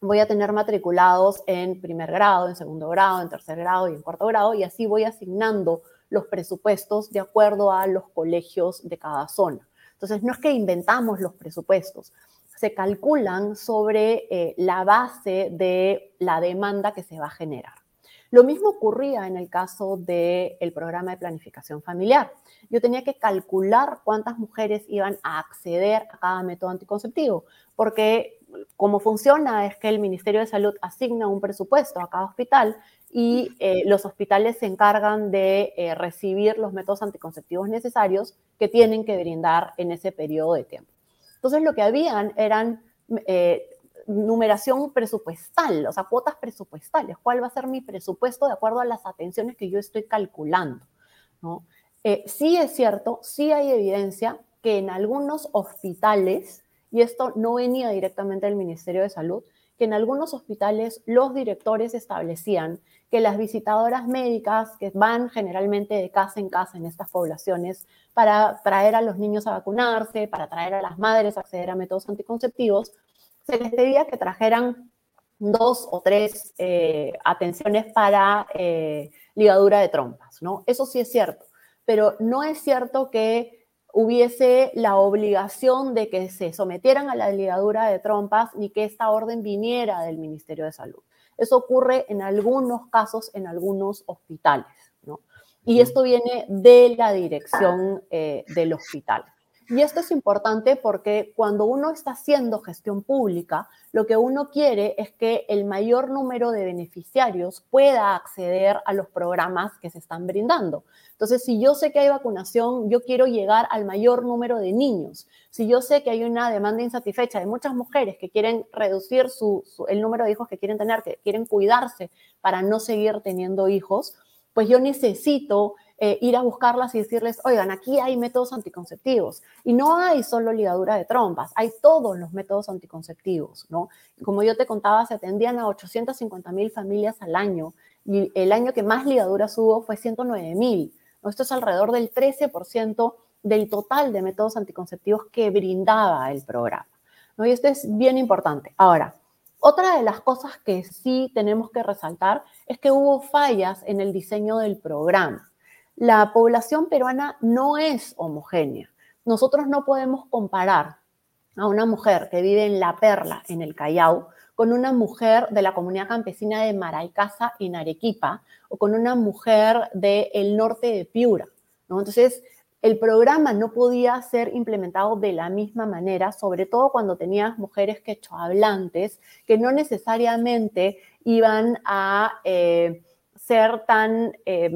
voy a tener matriculados en primer grado, en segundo grado, en tercer grado y en cuarto grado, y así voy asignando los presupuestos de acuerdo a los colegios de cada zona. Entonces, no es que inventamos los presupuestos, se calculan sobre eh, la base de la demanda que se va a generar. Lo mismo ocurría en el caso del programa de planificación familiar. Yo tenía que calcular cuántas mujeres iban a acceder a cada método anticonceptivo, porque como funciona es que el Ministerio de Salud asigna un presupuesto a cada hospital y eh, los hospitales se encargan de eh, recibir los métodos anticonceptivos necesarios que tienen que brindar en ese periodo de tiempo. Entonces lo que habían eran eh, numeración presupuestal, o sea, cuotas presupuestales. ¿Cuál va a ser mi presupuesto de acuerdo a las atenciones que yo estoy calculando? ¿no? Eh, sí es cierto, sí hay evidencia que en algunos hospitales, y esto no venía directamente del Ministerio de Salud, que en algunos hospitales los directores establecían que las visitadoras médicas que van generalmente de casa en casa en estas poblaciones para traer a los niños a vacunarse, para traer a las madres a acceder a métodos anticonceptivos, se les pedía que trajeran dos o tres eh, atenciones para eh, ligadura de trompas, ¿no? Eso sí es cierto, pero no es cierto que hubiese la obligación de que se sometieran a la ligadura de trompas ni que esta orden viniera del Ministerio de Salud. Eso ocurre en algunos casos, en algunos hospitales, ¿no? Y esto viene de la dirección eh, del hospital. Y esto es importante porque cuando uno está haciendo gestión pública, lo que uno quiere es que el mayor número de beneficiarios pueda acceder a los programas que se están brindando. Entonces, si yo sé que hay vacunación, yo quiero llegar al mayor número de niños. Si yo sé que hay una demanda insatisfecha de muchas mujeres que quieren reducir el número de hijos que quieren tener, que quieren cuidarse para no seguir teniendo hijos, pues yo necesito eh, ir a buscarlas y decirles, oigan, aquí hay métodos anticonceptivos. Y no hay solo ligadura de trompas, hay todos los métodos anticonceptivos, ¿no? Como yo te contaba, se atendían a 850 mil familias al año y el año que más ligaduras hubo fue 109 mil. Esto es alrededor del 13% del total de métodos anticonceptivos que brindaba el programa. ¿no? Y esto es bien importante. Ahora, otra de las cosas que sí tenemos que resaltar es que hubo fallas en el diseño del programa la población peruana no es homogénea. Nosotros no podemos comparar a una mujer que vive en La Perla, en el Callao, con una mujer de la comunidad campesina de Maraicaza, en Arequipa, o con una mujer del norte de Piura. Entonces, el programa no podía ser implementado de la misma manera, sobre todo cuando tenías mujeres quechohablantes que no necesariamente iban a eh, ser tan eh,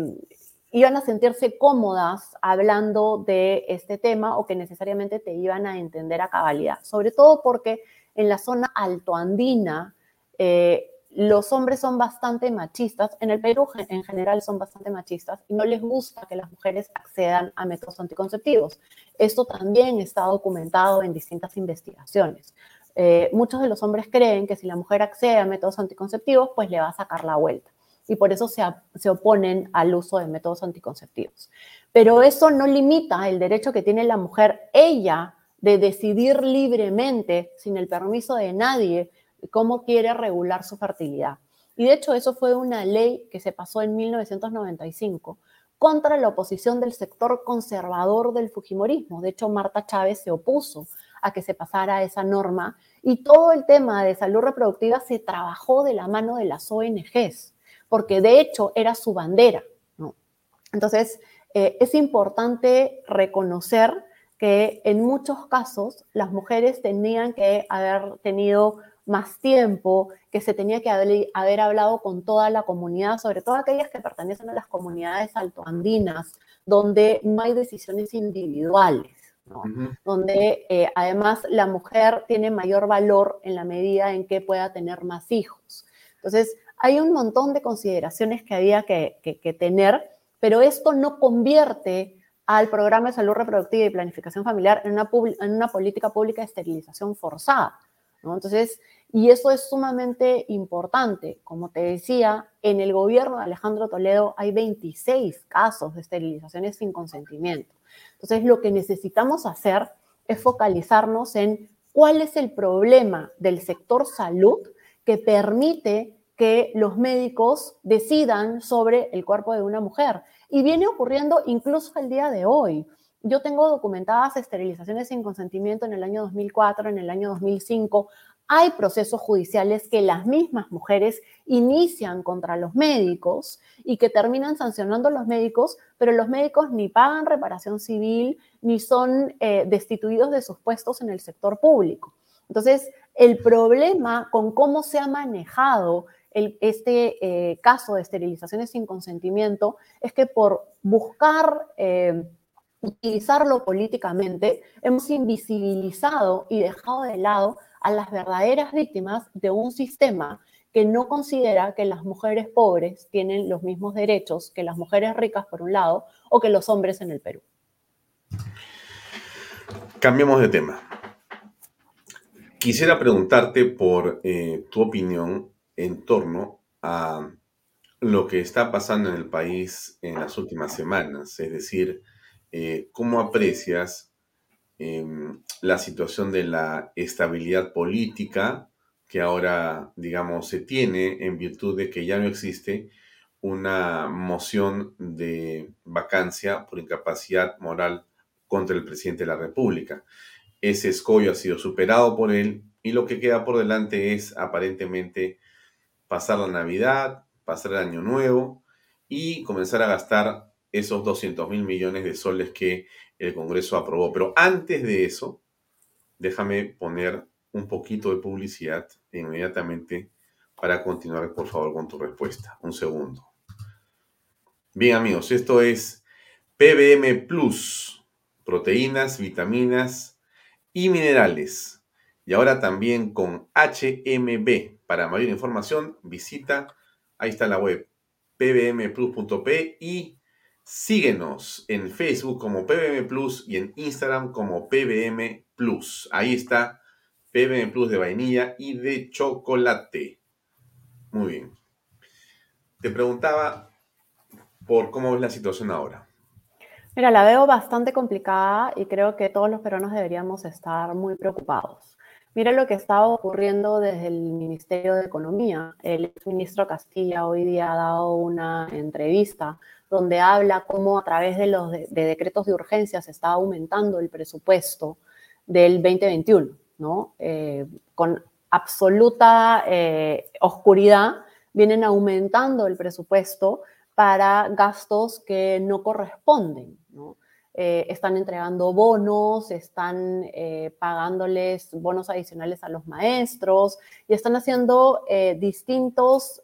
iban a sentirse cómodas hablando de este tema o que necesariamente te iban a entender a cabalidad. Sobre todo porque en la zona altoandina eh, los hombres son bastante machistas, en el Perú en general son bastante machistas y no les gusta que las mujeres accedan a métodos anticonceptivos. Esto también está documentado en distintas investigaciones. Eh, muchos de los hombres creen que si la mujer accede a métodos anticonceptivos, pues le va a sacar la vuelta y por eso se, se oponen al uso de métodos anticonceptivos. Pero eso no limita el derecho que tiene la mujer, ella, de decidir libremente, sin el permiso de nadie, cómo quiere regular su fertilidad. Y de hecho eso fue una ley que se pasó en 1995 contra la oposición del sector conservador del Fujimorismo. De hecho, Marta Chávez se opuso a que se pasara esa norma y todo el tema de salud reproductiva se trabajó de la mano de las ONGs porque de hecho era su bandera. ¿no? Entonces, eh, es importante reconocer que en muchos casos las mujeres tenían que haber tenido más tiempo, que se tenía que haber, hablado con toda la comunidad, sobre todo aquellas que pertenecen a las comunidades altoandinas, donde no hay decisiones individuales, ¿no? donde eh, además la mujer tiene mayor valor en la medida en que pueda tener más hijos. Entonces, hay un montón de consideraciones que había que, tener, pero esto no convierte al programa de salud reproductiva y planificación familiar en una, en una política pública de esterilización forzada. Entonces, y eso es sumamente importante. Como te decía, en el gobierno de Alejandro Toledo hay 26 casos de esterilizaciones sin consentimiento. Entonces, lo que necesitamos hacer es focalizarnos en cuál es el problema del sector salud que permite que los médicos decidan sobre el cuerpo de una mujer. Y viene ocurriendo incluso el día de hoy. Yo tengo documentadas esterilizaciones sin consentimiento en el año 2004, en el año 2005. Hay procesos judiciales que las mismas mujeres inician contra los médicos y que terminan sancionando a los médicos, pero los médicos ni pagan reparación civil ni son eh, destituidos de sus puestos en el sector público. Entonces, el problema con cómo se ha manejado este eh, caso de esterilizaciones sin consentimiento es que por buscar eh, utilizarlo políticamente, hemos invisibilizado y dejado de lado a las verdaderas víctimas de un sistema que no considera que las mujeres pobres tienen los mismos derechos que las mujeres ricas, por un lado, o que los hombres en el Perú. Cambiemos de tema. Quisiera preguntarte por eh, tu opinión en torno a lo que está pasando en el país en las últimas semanas, es decir, eh, cómo aprecias em, la situación de la estabilidad política que ahora, digamos, se tiene en virtud de que ya no existe una moción de vacancia por incapacidad moral contra el presidente de la República. Ese escollo ha sido superado por él y lo que queda por delante es aparentemente pasar la Navidad, pasar el Año Nuevo y comenzar a gastar esos 200 mil millones de soles que el Congreso aprobó. Pero antes de eso, déjame poner un poquito de publicidad inmediatamente para continuar, por favor, con tu respuesta. Un segundo. Bien, amigos, esto es PBM Plus, proteínas, vitaminas y minerales. Y ahora también con HMB. Para mayor información, visita, ahí está la web, pbmplus.p y síguenos en Facebook como PBM Plus y en Instagram como PBM Plus. Ahí está PBM Plus de vainilla y de chocolate. Muy bien. Te preguntaba por cómo ves la situación ahora. Mira, la veo bastante complicada y creo que todos los peruanos deberíamos estar muy preocupados. Mira lo que está ocurriendo desde el Ministerio de Economía. El ministro Castilla hoy día ha dado una entrevista donde habla cómo a través de los decretos de urgencia se está aumentando el presupuesto del 2021, ¿no? Eh, con absoluta eh, oscuridad vienen aumentando el presupuesto para gastos que no corresponden, ¿no? Eh, están entregando bonos, están eh, pagándoles bonos adicionales a los maestros y están haciendo eh, distintos,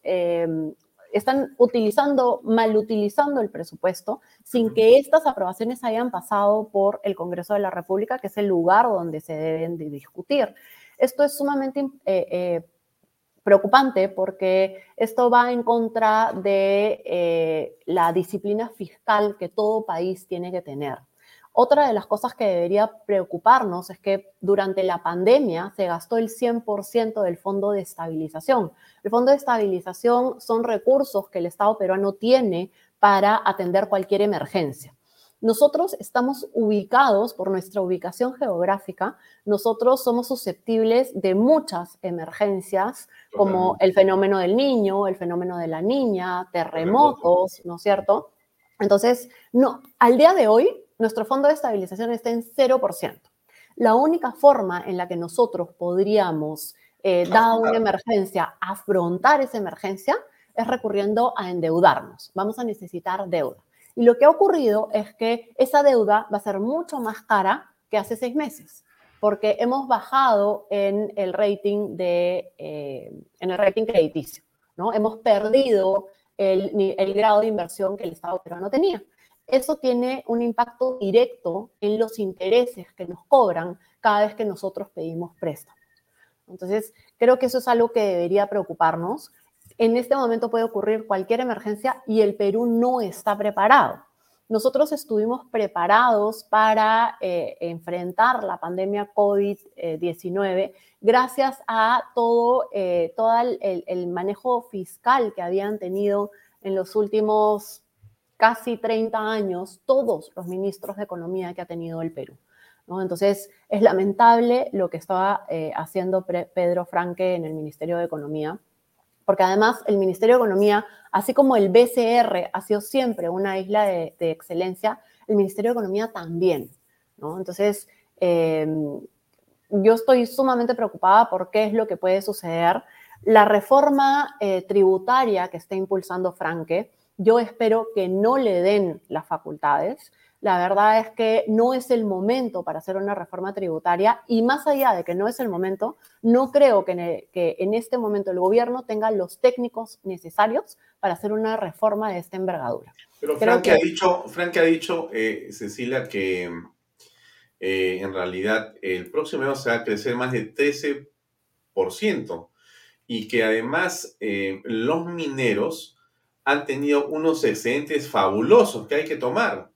están utilizando, mal utilizando el presupuesto sin que estas aprobaciones hayan pasado por el Congreso de la República, que es el lugar donde se deben de discutir. Esto es sumamente preocupante porque esto va en contra de eh, la disciplina fiscal que todo país tiene que tener. Otra de las cosas que debería preocuparnos es que durante la pandemia se gastó el 100% del fondo de estabilización. El fondo de estabilización son recursos que el Estado peruano tiene para atender cualquier emergencia. Nosotros estamos ubicados por nuestra ubicación geográfica, nosotros somos susceptibles de muchas emergencias, como el fenómeno del niño, el fenómeno de la niña, terremotos, ¿no es cierto? Entonces, no, al día de hoy, nuestro fondo de estabilización está en 0%. La única forma en la que nosotros podríamos, eh, dada una emergencia, afrontar esa emergencia es recurriendo a endeudarnos. Vamos a necesitar deuda. Y lo que ha ocurrido es que esa deuda va a ser mucho más cara que hace seis meses, porque hemos bajado en el rating, de, eh, en el rating crediticio, ¿no? Hemos perdido el, el grado de inversión que el Estado peruano tenía. Eso tiene un impacto directo en los intereses que nos cobran cada vez que nosotros pedimos préstamos. Entonces, creo que eso es algo que debería preocuparnos en este momento puede ocurrir cualquier emergencia y el Perú no está preparado. Nosotros estuvimos preparados para eh, enfrentar la pandemia COVID-19 gracias a todo, eh, el, manejo fiscal que habían tenido en los últimos casi 30 años todos los ministros de Economía que ha tenido el Perú. Entonces, es lamentable lo que estaba eh, haciendo Pedro Franque en el Ministerio de Economía porque además el Ministerio de Economía, así como el BCR ha sido siempre una isla de, excelencia, el Ministerio de Economía también. Entonces, em, yo estoy sumamente preocupada por qué es lo que puede suceder. La reforma eh, tributaria que está impulsando Franke, yo espero que no le den las facultades, la verdad es que no es el momento para hacer una reforma tributaria y más allá de que no es el momento, no creo que en, este momento el gobierno tenga los técnicos necesarios para hacer una reforma de esta envergadura. Pero Frank, ha dicho, Frank ha dicho, eh, Cecilia, que eh, en realidad el próximo año se va a crecer más de 13% y que además eh, los mineros han tenido unos excedentes fabulosos que hay que tomar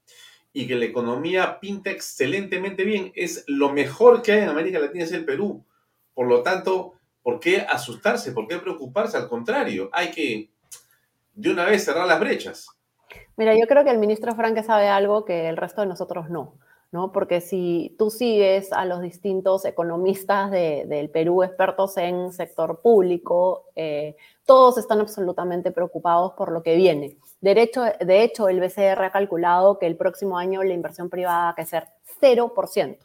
y que la economía pinta excelentemente bien. Es lo mejor que hay en América Latina, es el Perú. Por lo tanto, ¿por qué asustarse? ¿Por qué preocuparse? Al contrario, hay que de una vez cerrar las brechas. Mira, yo creo que el ministro Franque sabe algo que el resto de nosotros no. ¿no? Porque si tú sigues a los distintos economistas del Perú, expertos en sector público, eh, todos están absolutamente preocupados por lo que viene. De hecho, de hecho, el BCR ha calculado que el próximo año la inversión privada va a crecer 0%.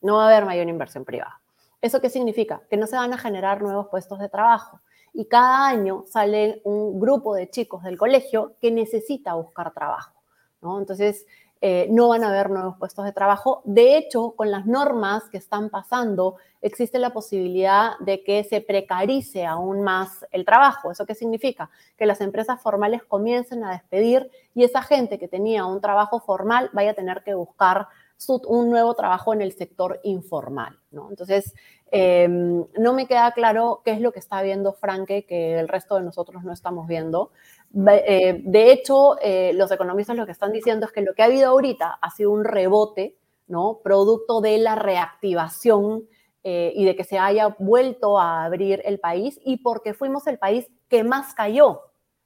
No va a haber mayor inversión privada. ¿Eso qué significa? Que no se van a generar nuevos puestos de trabajo. Y cada año sale un grupo de chicos del colegio que necesita buscar trabajo. ¿no? Entonces, eh, no van a haber nuevos puestos de trabajo. De hecho, con las normas que están pasando, existe la posibilidad de que se precarice aún más el trabajo. ¿Eso qué significa? Que las empresas formales comiencen a despedir y esa gente que tenía un trabajo formal vaya a tener que buscar un nuevo trabajo en el sector informal. ¿no? Entonces, em, no me queda claro qué es lo que está viendo Franke que el resto de nosotros no estamos viendo. Eh, de hecho, eh, los economistas lo que están diciendo es que lo que ha habido ahorita ha sido un rebote, ¿no? Producto de la reactivación eh, y de que se haya vuelto a abrir el país y porque fuimos el país que más cayó,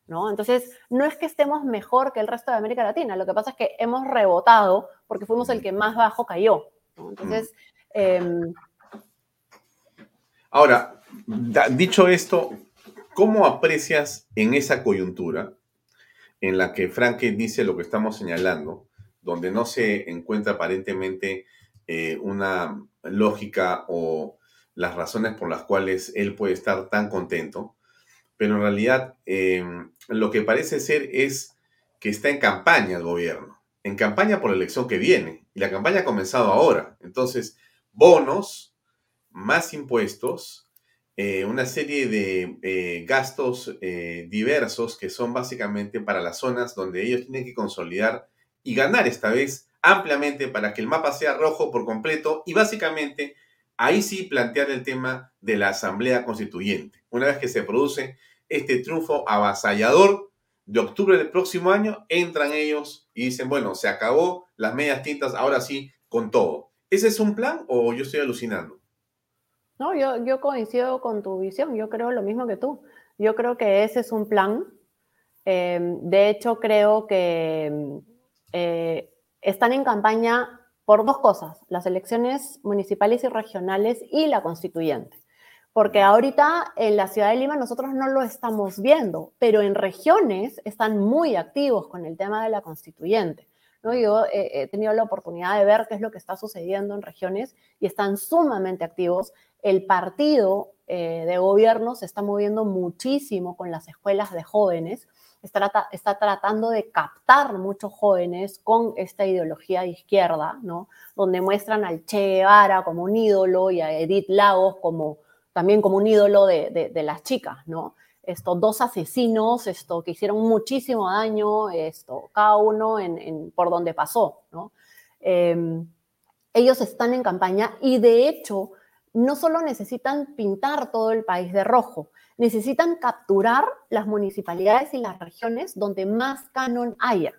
¿no? Entonces, no es que estemos mejor que el resto de América Latina, lo que pasa es que hemos rebotado porque fuimos el que más bajo cayó, Entonces... Em, Ahora, dicho esto, ¿Cómo aprecias en esa coyuntura en la que Franke dice lo que estamos señalando, donde no se encuentra aparentemente eh, una lógica o las razones por las cuales él puede estar tan contento, pero en realidad eh, lo que parece ser es que está en campaña el gobierno, en campaña por la elección que viene, y la campaña ha comenzado ahora. Entonces, bonos, más impuestos, eh, una serie de eh, gastos eh, diversos que son básicamente para las zonas donde ellos tienen que consolidar y ganar esta vez ampliamente para que el mapa sea rojo por completo y básicamente ahí sí plantear el tema de la Asamblea Constituyente. Una vez que se produce este triunfo avasallador de octubre del próximo año, entran ellos y dicen, bueno, se acabó las medias tintas, ahora sí, con todo. ¿Ese es un plan o yo estoy alucinando? No, yo, yo coincido con tu visión, yo creo lo mismo que tú. Yo creo que ese es un plan. Em, de hecho, creo que eh, están en campaña por dos cosas, las elecciones municipales y regionales y la constituyente. Porque ahorita en la ciudad de Lima nosotros no lo estamos viendo, pero en regiones están muy activos con el tema de la constituyente. ¿No? Yo he tenido la oportunidad de ver qué es lo que está sucediendo en regiones y están sumamente activos el partido eh, de gobierno se está moviendo muchísimo con las escuelas de jóvenes, está, está, tratando de captar muchos jóvenes con esta ideología de izquierda, ¿no? Donde muestran al Che Guevara como un ídolo y a Edith Lagos como, también como un ídolo de, las chicas, ¿no? Estos dos asesinos esto, que hicieron muchísimo daño, esto, cada uno en, por donde pasó, ¿no? Em, ellos están en campaña y de hecho no solo necesitan pintar todo el país de rojo, necesitan capturar las municipalidades y las regiones donde más canon haya.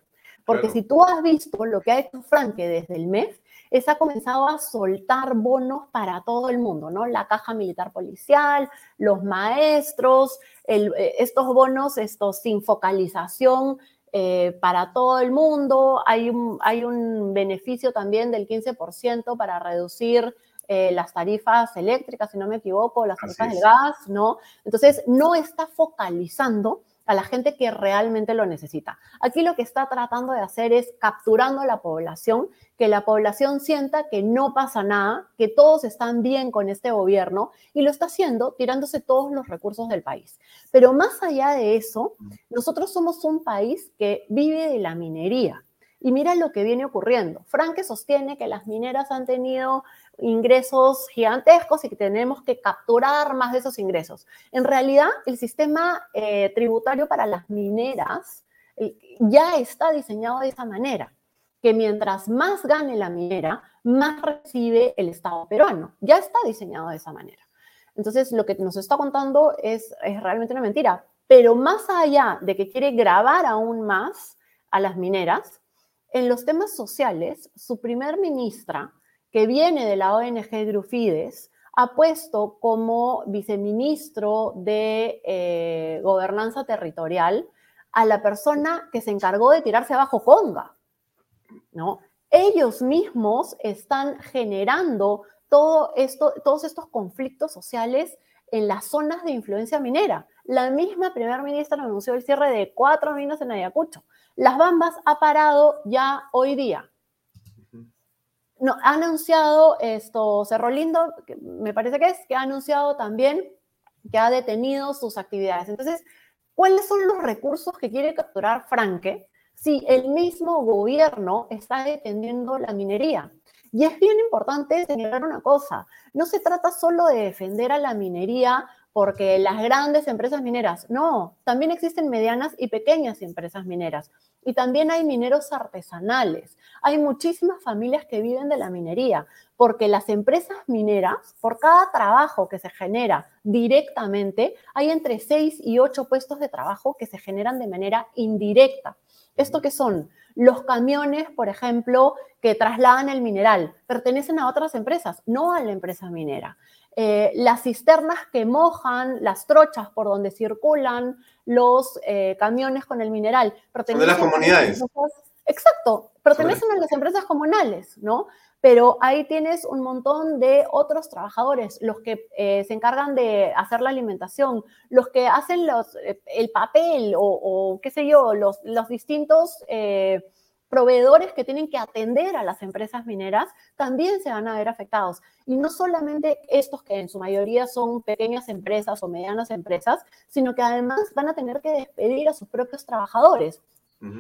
Porque si tú has visto lo que ha hecho Franke desde el MEF, es ha comenzado a soltar bonos para todo el mundo, ¿no? La caja militar policial, los maestros, eh, estos bonos, estos sin focalización eh, para todo el mundo. Hay un, hay un beneficio también del 15% para reducir eh, las tarifas eléctricas, si no me equivoco, las tarifas del gas, ¿no? Entonces, no está focalizando a la gente que realmente lo necesita. Aquí lo que está tratando de hacer es capturando a la población, que la población sienta que no pasa nada, que todos están bien con este gobierno y lo está haciendo tirándose todos los recursos del país. Pero más allá de eso, nosotros somos un país que vive de la minería. Y mira lo que viene ocurriendo. Franke sostiene que las mineras han tenido ingresos gigantescos y que tenemos que capturar más de esos ingresos. En realidad, el sistema eh, tributario para las mineras eh, ya está diseñado de esa manera, que mientras más gane la minera, más recibe el Estado peruano. Ya está diseñado de esa manera. Entonces, lo que nos está contando es, es realmente una mentira. Pero más allá de que quiere grabar aún más a las mineras, en los temas sociales, su primer ministra que viene de la ONG Grufides, ha puesto como viceministro de eh, Gobernanza Territorial a la persona que se encargó de tirarse abajo Conga. ¿no? Ellos mismos están generando todo esto, todos estos conflictos sociales en las zonas de influencia minera. La misma primera ministra anunció el cierre de cuatro minas en Ayacucho. Las Bambas ha parado ya hoy día no, ha anunciado esto, Cerro Lindo, me parece que es, que ha anunciado también que ha detenido sus actividades. Entonces, ¿cuáles son los recursos que quiere capturar Franque si el mismo gobierno está deteniendo la minería? Y es bien importante señalar una cosa, no se trata solo de defender a la minería porque las grandes empresas mineras, no, también existen medianas y pequeñas empresas mineras. Y también hay mineros artesanales. Hay muchísimas familias que viven de la minería, porque las empresas mineras, por cada trabajo que se genera directamente, hay entre 6 y 8 puestos de trabajo que se generan de manera indirecta. ¿Esto qué son? Los camiones, por ejemplo, que trasladan el mineral, pertenecen a otras empresas, no a la empresa minera. Eh, las cisternas que mojan, las trochas por donde circulan los eh, camiones con el mineral. Pertenecen de las comunidades. exacto, pertenecen a las empresas comunales, ¿no? Pero ahí tienes un montón de otros trabajadores, los que eh, se encargan de hacer la alimentación, los que hacen los, el papel o, qué sé yo, los, los distintos proveedores que tienen que atender a las empresas mineras también se van a ver afectados. Y no solamente estos que en su mayoría son pequeñas empresas o medianas empresas, sino que además van a tener que despedir a sus propios trabajadores.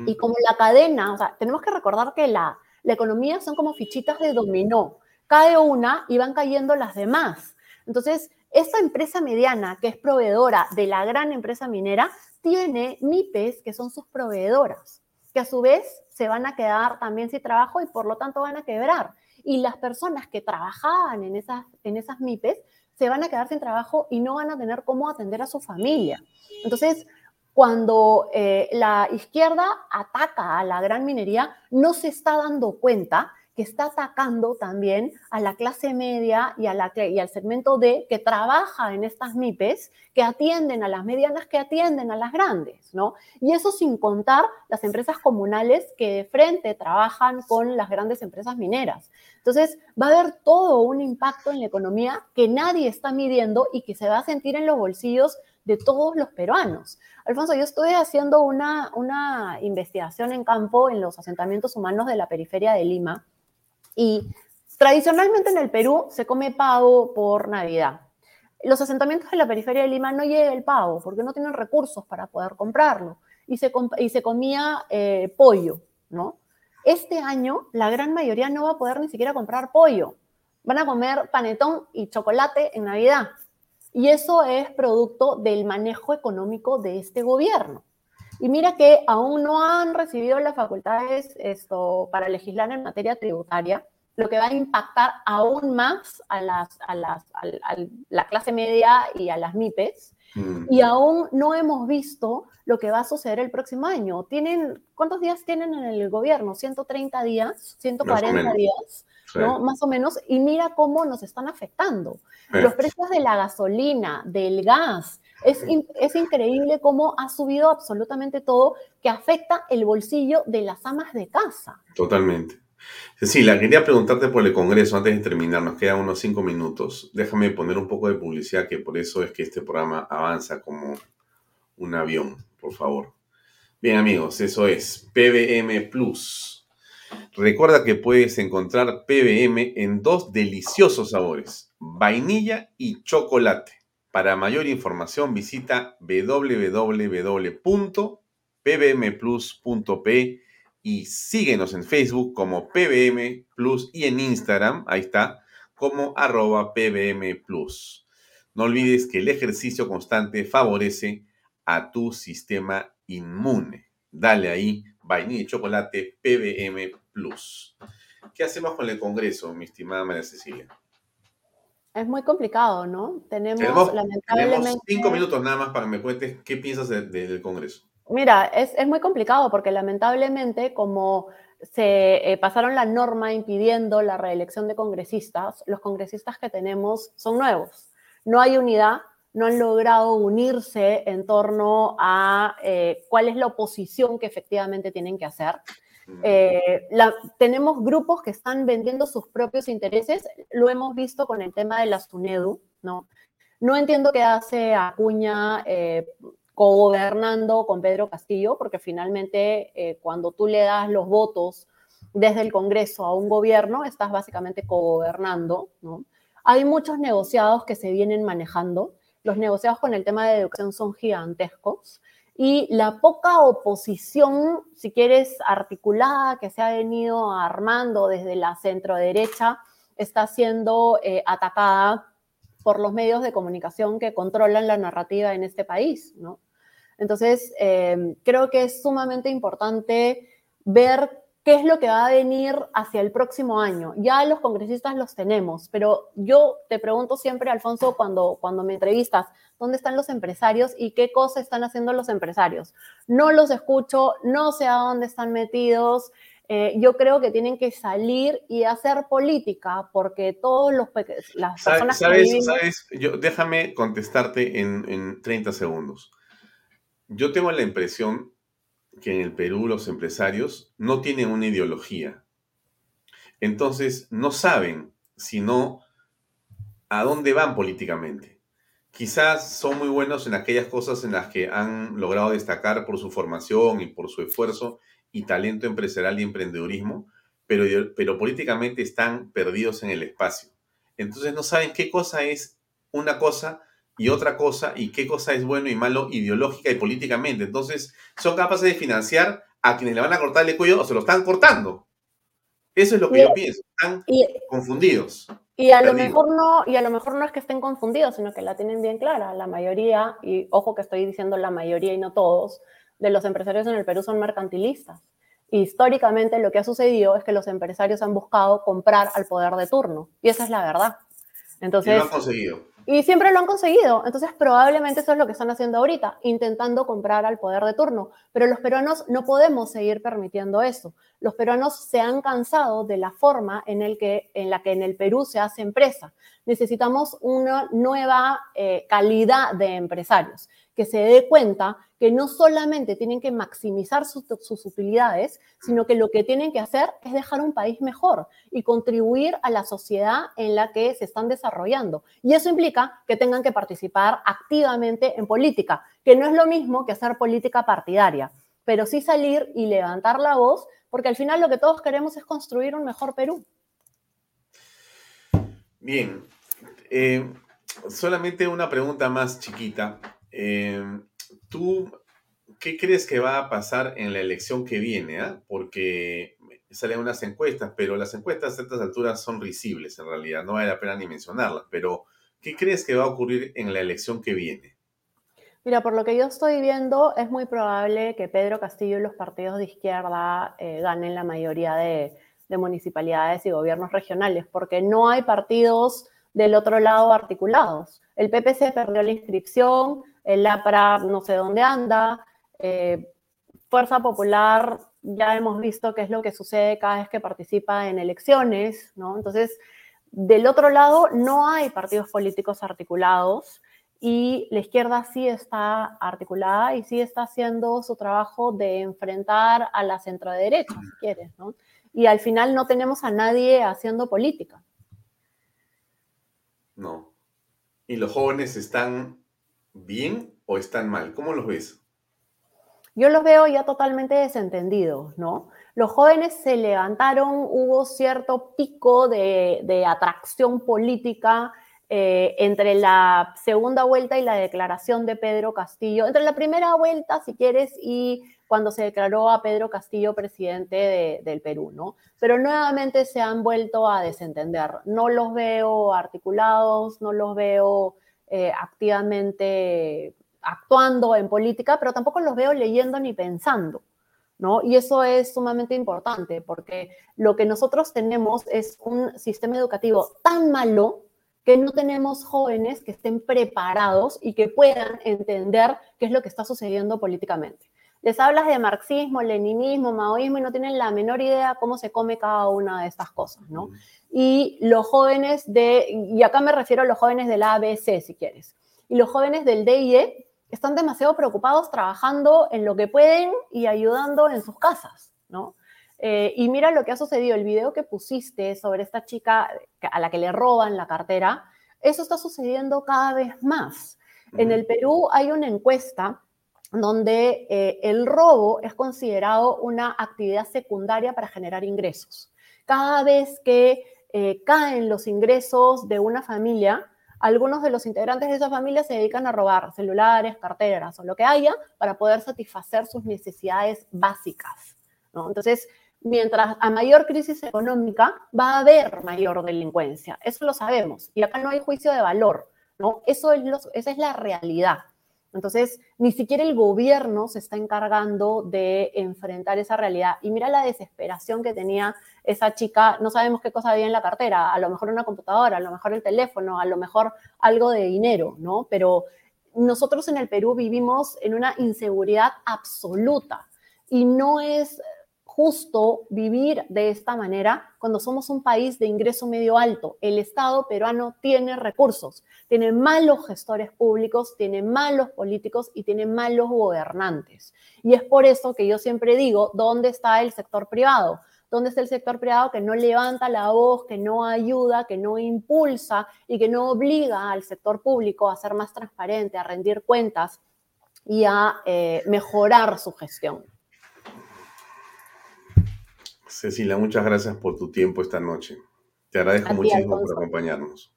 Y como la cadena, o sea, tenemos que recordar que la, la economía son como fichitas de dominó. Cae una y van cayendo las demás. Entonces, esta empresa mediana, que es proveedora de la gran empresa minera, tiene MIPES, que son sus proveedoras, que a su vez se van a quedar también sin trabajo y por lo tanto van a quebrar. Y las personas que trabajaban en esas, en esas MIPES se van a quedar sin trabajo y no van a tener cómo atender a su familia. Entonces, cuando eh, la izquierda ataca a la gran minería, no se está dando cuenta que está atacando también a la clase media y, a la, y al segmento D que trabaja en estas MIPES, que atienden a las medianas, que atienden a las grandes, ¿no? Y eso sin contar las empresas comunales que de frente trabajan con las grandes empresas mineras. Entonces, va a haber todo un impacto en la economía que nadie está midiendo y que se va a sentir en los bolsillos de todos los peruanos. Alfonso, yo estuve haciendo una, una investigación en campo en los asentamientos humanos de la periferia de Lima y tradicionalmente en el Perú se come pavo por Navidad. Los asentamientos de la periferia de Lima no llega el pavo porque no tienen recursos para poder comprarlo y se, y se comía eh, pollo, ¿no? Este año la gran mayoría no va a poder ni siquiera comprar pollo. Van a comer panetón y chocolate en Navidad. Y eso es producto del manejo económico de este gobierno. Y mira que aún no han recibido las facultades esto, para legislar en materia tributaria, lo que va a impactar aún más a, las, a, las, a, la clase media y a las MIPES. Mm. Y aún no hemos visto lo que va a suceder el próximo año. ¿Tienen, ¿Cuántos días tienen en el gobierno? ¿130 días? ¿140 días? ¿no? Más o menos. Y mira cómo nos están afectando. Los precios de la gasolina, del gas, es, es, increíble cómo ha subido absolutamente todo que afecta el bolsillo de las amas de casa. Totalmente. Cecilia, quería preguntarte por el Congreso antes de terminar, nos quedan unos cinco minutos. Déjame poner un poco de publicidad, que por eso es que este programa avanza como un avión, por favor. Bien amigos, eso es PBM Plus. Recuerda que puedes encontrar PBM en dos deliciosos sabores, vainilla y chocolate. Para mayor información visita www.pbmplus.p y síguenos en Facebook como PBM Plus y en Instagram, ahí está, como arroba PBM Plus. No olvides que el ejercicio constante favorece a tu sistema inmune. Dale ahí, vainilla y chocolate PBM Plus. ¿Qué hacemos con el Congreso, mi estimada María Cecilia? Es muy complicado, ¿no? Tenemos, lamentablemente... cinco minutos nada más para que me cuentes qué piensas del Congreso. Mira, es, es, muy complicado porque lamentablemente como se eh, pasaron la norma impidiendo la reelección de congresistas, los congresistas que tenemos son nuevos. No hay unidad, no han logrado unirse en torno a eh, cuál es la oposición que efectivamente tienen que hacer. Eh, tenemos grupos que están vendiendo sus propios intereses, lo hemos visto con el tema de la SUNEDU, ¿no? No entiendo qué hace Acuña eh, con Pedro Castillo, porque finalmente eh, cuando tú le das los votos desde el Congreso a un gobierno, estás básicamente co-gobernando, ¿no? Hay muchos negociados que se vienen manejando. Los negociados con el tema de educación son gigantescos y la poca oposición, si quieres, articulada que se ha venido armando desde la centro derecha, está siendo eh, atacada por los medios de comunicación que controlan la narrativa en este país, ¿no? Entonces, eh, creo que es sumamente importante ver qué es lo que va a venir hacia el próximo año. Ya los congresistas los tenemos, pero yo te pregunto siempre, Alfonso, cuando, cuando me entrevistas, ¿dónde están los empresarios y qué cosas están haciendo los empresarios? No los escucho, no sé a dónde están metidos. Eh, yo creo que tienen que salir y hacer política, porque todos los las personas ¿Sabes, que sabes, yo, déjame contestarte en, en 30 segundos. Yo tengo la impresión que en el Perú los empresarios no tienen una ideología. Entonces no saben sino a dónde van políticamente. Quizás son muy buenos en aquellas cosas en las que han logrado destacar por su formación y por su esfuerzo y talento empresarial y emprendedurismo, pero, pero políticamente están perdidos en el espacio. Entonces no saben qué cosa es una cosa y otra cosa y qué cosa es bueno y malo ideológica y políticamente. Entonces, son capaces de financiar a quienes le van a cortar el cuello o se lo están cortando. Eso es lo que yo pienso. Están confundidos. Y a, lo mejor no, y a lo mejor no es que estén confundidos, sino que la tienen bien clara. La mayoría, y ojo que estoy diciendo la mayoría y no todos, de los empresarios en el Perú son mercantilistas. Históricamente lo que ha sucedido es que los empresarios han buscado comprar al poder de turno. Y esa es la verdad. Entonces, y lo han conseguido. Y siempre lo han conseguido. Entonces, probablemente eso es lo que están haciendo ahorita, intentando comprar al poder de turno. Pero los peruanos no podemos seguir permitiendo eso. Los peruanos se han cansado de la forma en, el que, en la que en el Perú se hace empresa. Necesitamos una nueva eh, calidad de empresarios que se dé cuenta que no solamente tienen que maximizar sus, utilidades, sino que lo que tienen que hacer es dejar un país mejor y contribuir a la sociedad en la que se están desarrollando. Y eso implica que tengan que participar activamente en política, que no es lo mismo que hacer política partidaria, pero sí salir y levantar la voz, porque al final lo que todos queremos es construir un mejor Perú. Bien, eh, solamente una pregunta más chiquita. Em, ¿Tú qué crees que va a pasar en la elección que viene? Ah? Porque salen unas encuestas, pero las encuestas a estas alturas son risibles en realidad, no vale la pena ni mencionarlas, pero ¿qué crees que va a ocurrir en la elección que viene? Mira, por lo que yo estoy viendo, es muy probable que Pedro Castillo y los partidos de izquierda eh, ganen la mayoría de, de municipalidades y gobiernos regionales, porque no hay partidos del otro lado articulados. El PPC perdió la inscripción, el APRA no sé dónde anda, eh, Fuerza Popular ya hemos visto qué es lo que sucede cada vez que participa en elecciones, ¿no? Entonces, del otro lado no hay partidos políticos articulados y la izquierda sí está articulada y sí está haciendo su trabajo de enfrentar a la centro derecha, si quieres, ¿no? Y al final no tenemos a nadie haciendo política. No. ¿Y los jóvenes están bien o están mal? ¿Cómo los ves? Yo los veo ya totalmente desentendidos, ¿no? Los jóvenes se levantaron, hubo cierto pico de, atracción política eh, entre la segunda vuelta y la declaración de Pedro Castillo, entre la primera vuelta, si quieres, y cuando se declaró a Pedro Castillo presidente del Perú, ¿no? Pero nuevamente se han vuelto a desentender. No los veo articulados, no los veo eh, activamente actuando en política, pero tampoco los veo leyendo ni pensando. ¿No? Y eso es sumamente importante porque lo que nosotros tenemos es un sistema educativo tan malo que no tenemos jóvenes que estén preparados y que puedan entender qué es lo que está sucediendo políticamente. Les hablas de marxismo, leninismo, maoísmo y no tienen la menor idea cómo se come cada una de estas cosas, ¿no? Y los jóvenes de, y acá me refiero a los jóvenes del ABC, si quieres, y los jóvenes del DIE están demasiado preocupados trabajando en lo que pueden y ayudando en sus casas, ¿no? Eh, y mira lo que ha sucedido, el video que pusiste sobre esta chica a la que le roban la cartera, eso está sucediendo cada vez más. En el Perú hay una encuesta donde eh, el robo es considerado una actividad secundaria para generar ingresos. Cada vez que eh, caen los ingresos de una familia, algunos de los integrantes de esa familia se dedican a robar celulares, carteras o lo que haya para poder satisfacer sus necesidades básicas. Entonces, mientras a mayor crisis económica va a haber mayor delincuencia. Eso lo sabemos. Y acá no hay juicio de valor. ¿no? Eso es esa es la realidad. Entonces, ni siquiera el gobierno se está encargando de enfrentar esa realidad. Y mira la desesperación que tenía esa chica, no sabemos qué cosa había en la cartera, a lo mejor una computadora, a lo mejor el teléfono, a lo mejor algo de dinero, ¿no? Pero nosotros en el Perú vivimos en una inseguridad absoluta y no es justo vivir de esta manera cuando somos un país de ingreso medio alto. El Estado peruano tiene recursos, tiene malos gestores públicos, tiene malos políticos y tiene malos gobernantes. Y es por eso que yo siempre digo, ¿dónde está el sector privado? ¿Dónde está el sector privado que no levanta la voz, que no ayuda, que no impulsa y que no obliga al sector público a ser más transparente, a rendir cuentas y a eh, mejorar su gestión? Cecilia, muchas gracias por tu tiempo esta noche. Te agradezco muchísimo por acompañarnos.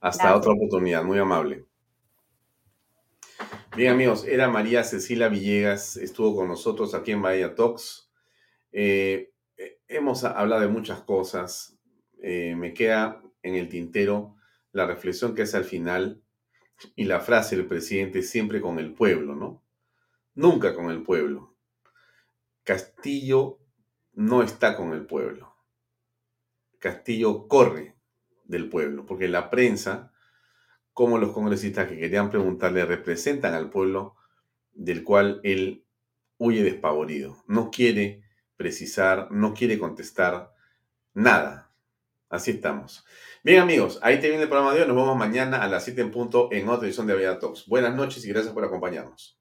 Hasta otra oportunidad, muy amable. Bien amigos, era María Cecilia Villegas, estuvo con nosotros aquí en Bahía Talks. Eh, hemos hablado de muchas cosas. Eh, me queda en el tintero la reflexión que hace al final y la frase del presidente siempre con el pueblo, ¿no? Nunca con el pueblo. Castillo no está con el pueblo. Castillo corre del pueblo, porque la prensa, como los congresistas que querían preguntarle, representan al pueblo del cual él huye despavorido. No quiere precisar, no quiere contestar nada. Así estamos. Bien amigos, ahí termina el programa de hoy. Nos vemos mañana a las 7 en punto en otra edición de Avia. Buenas noches y gracias por acompañarnos.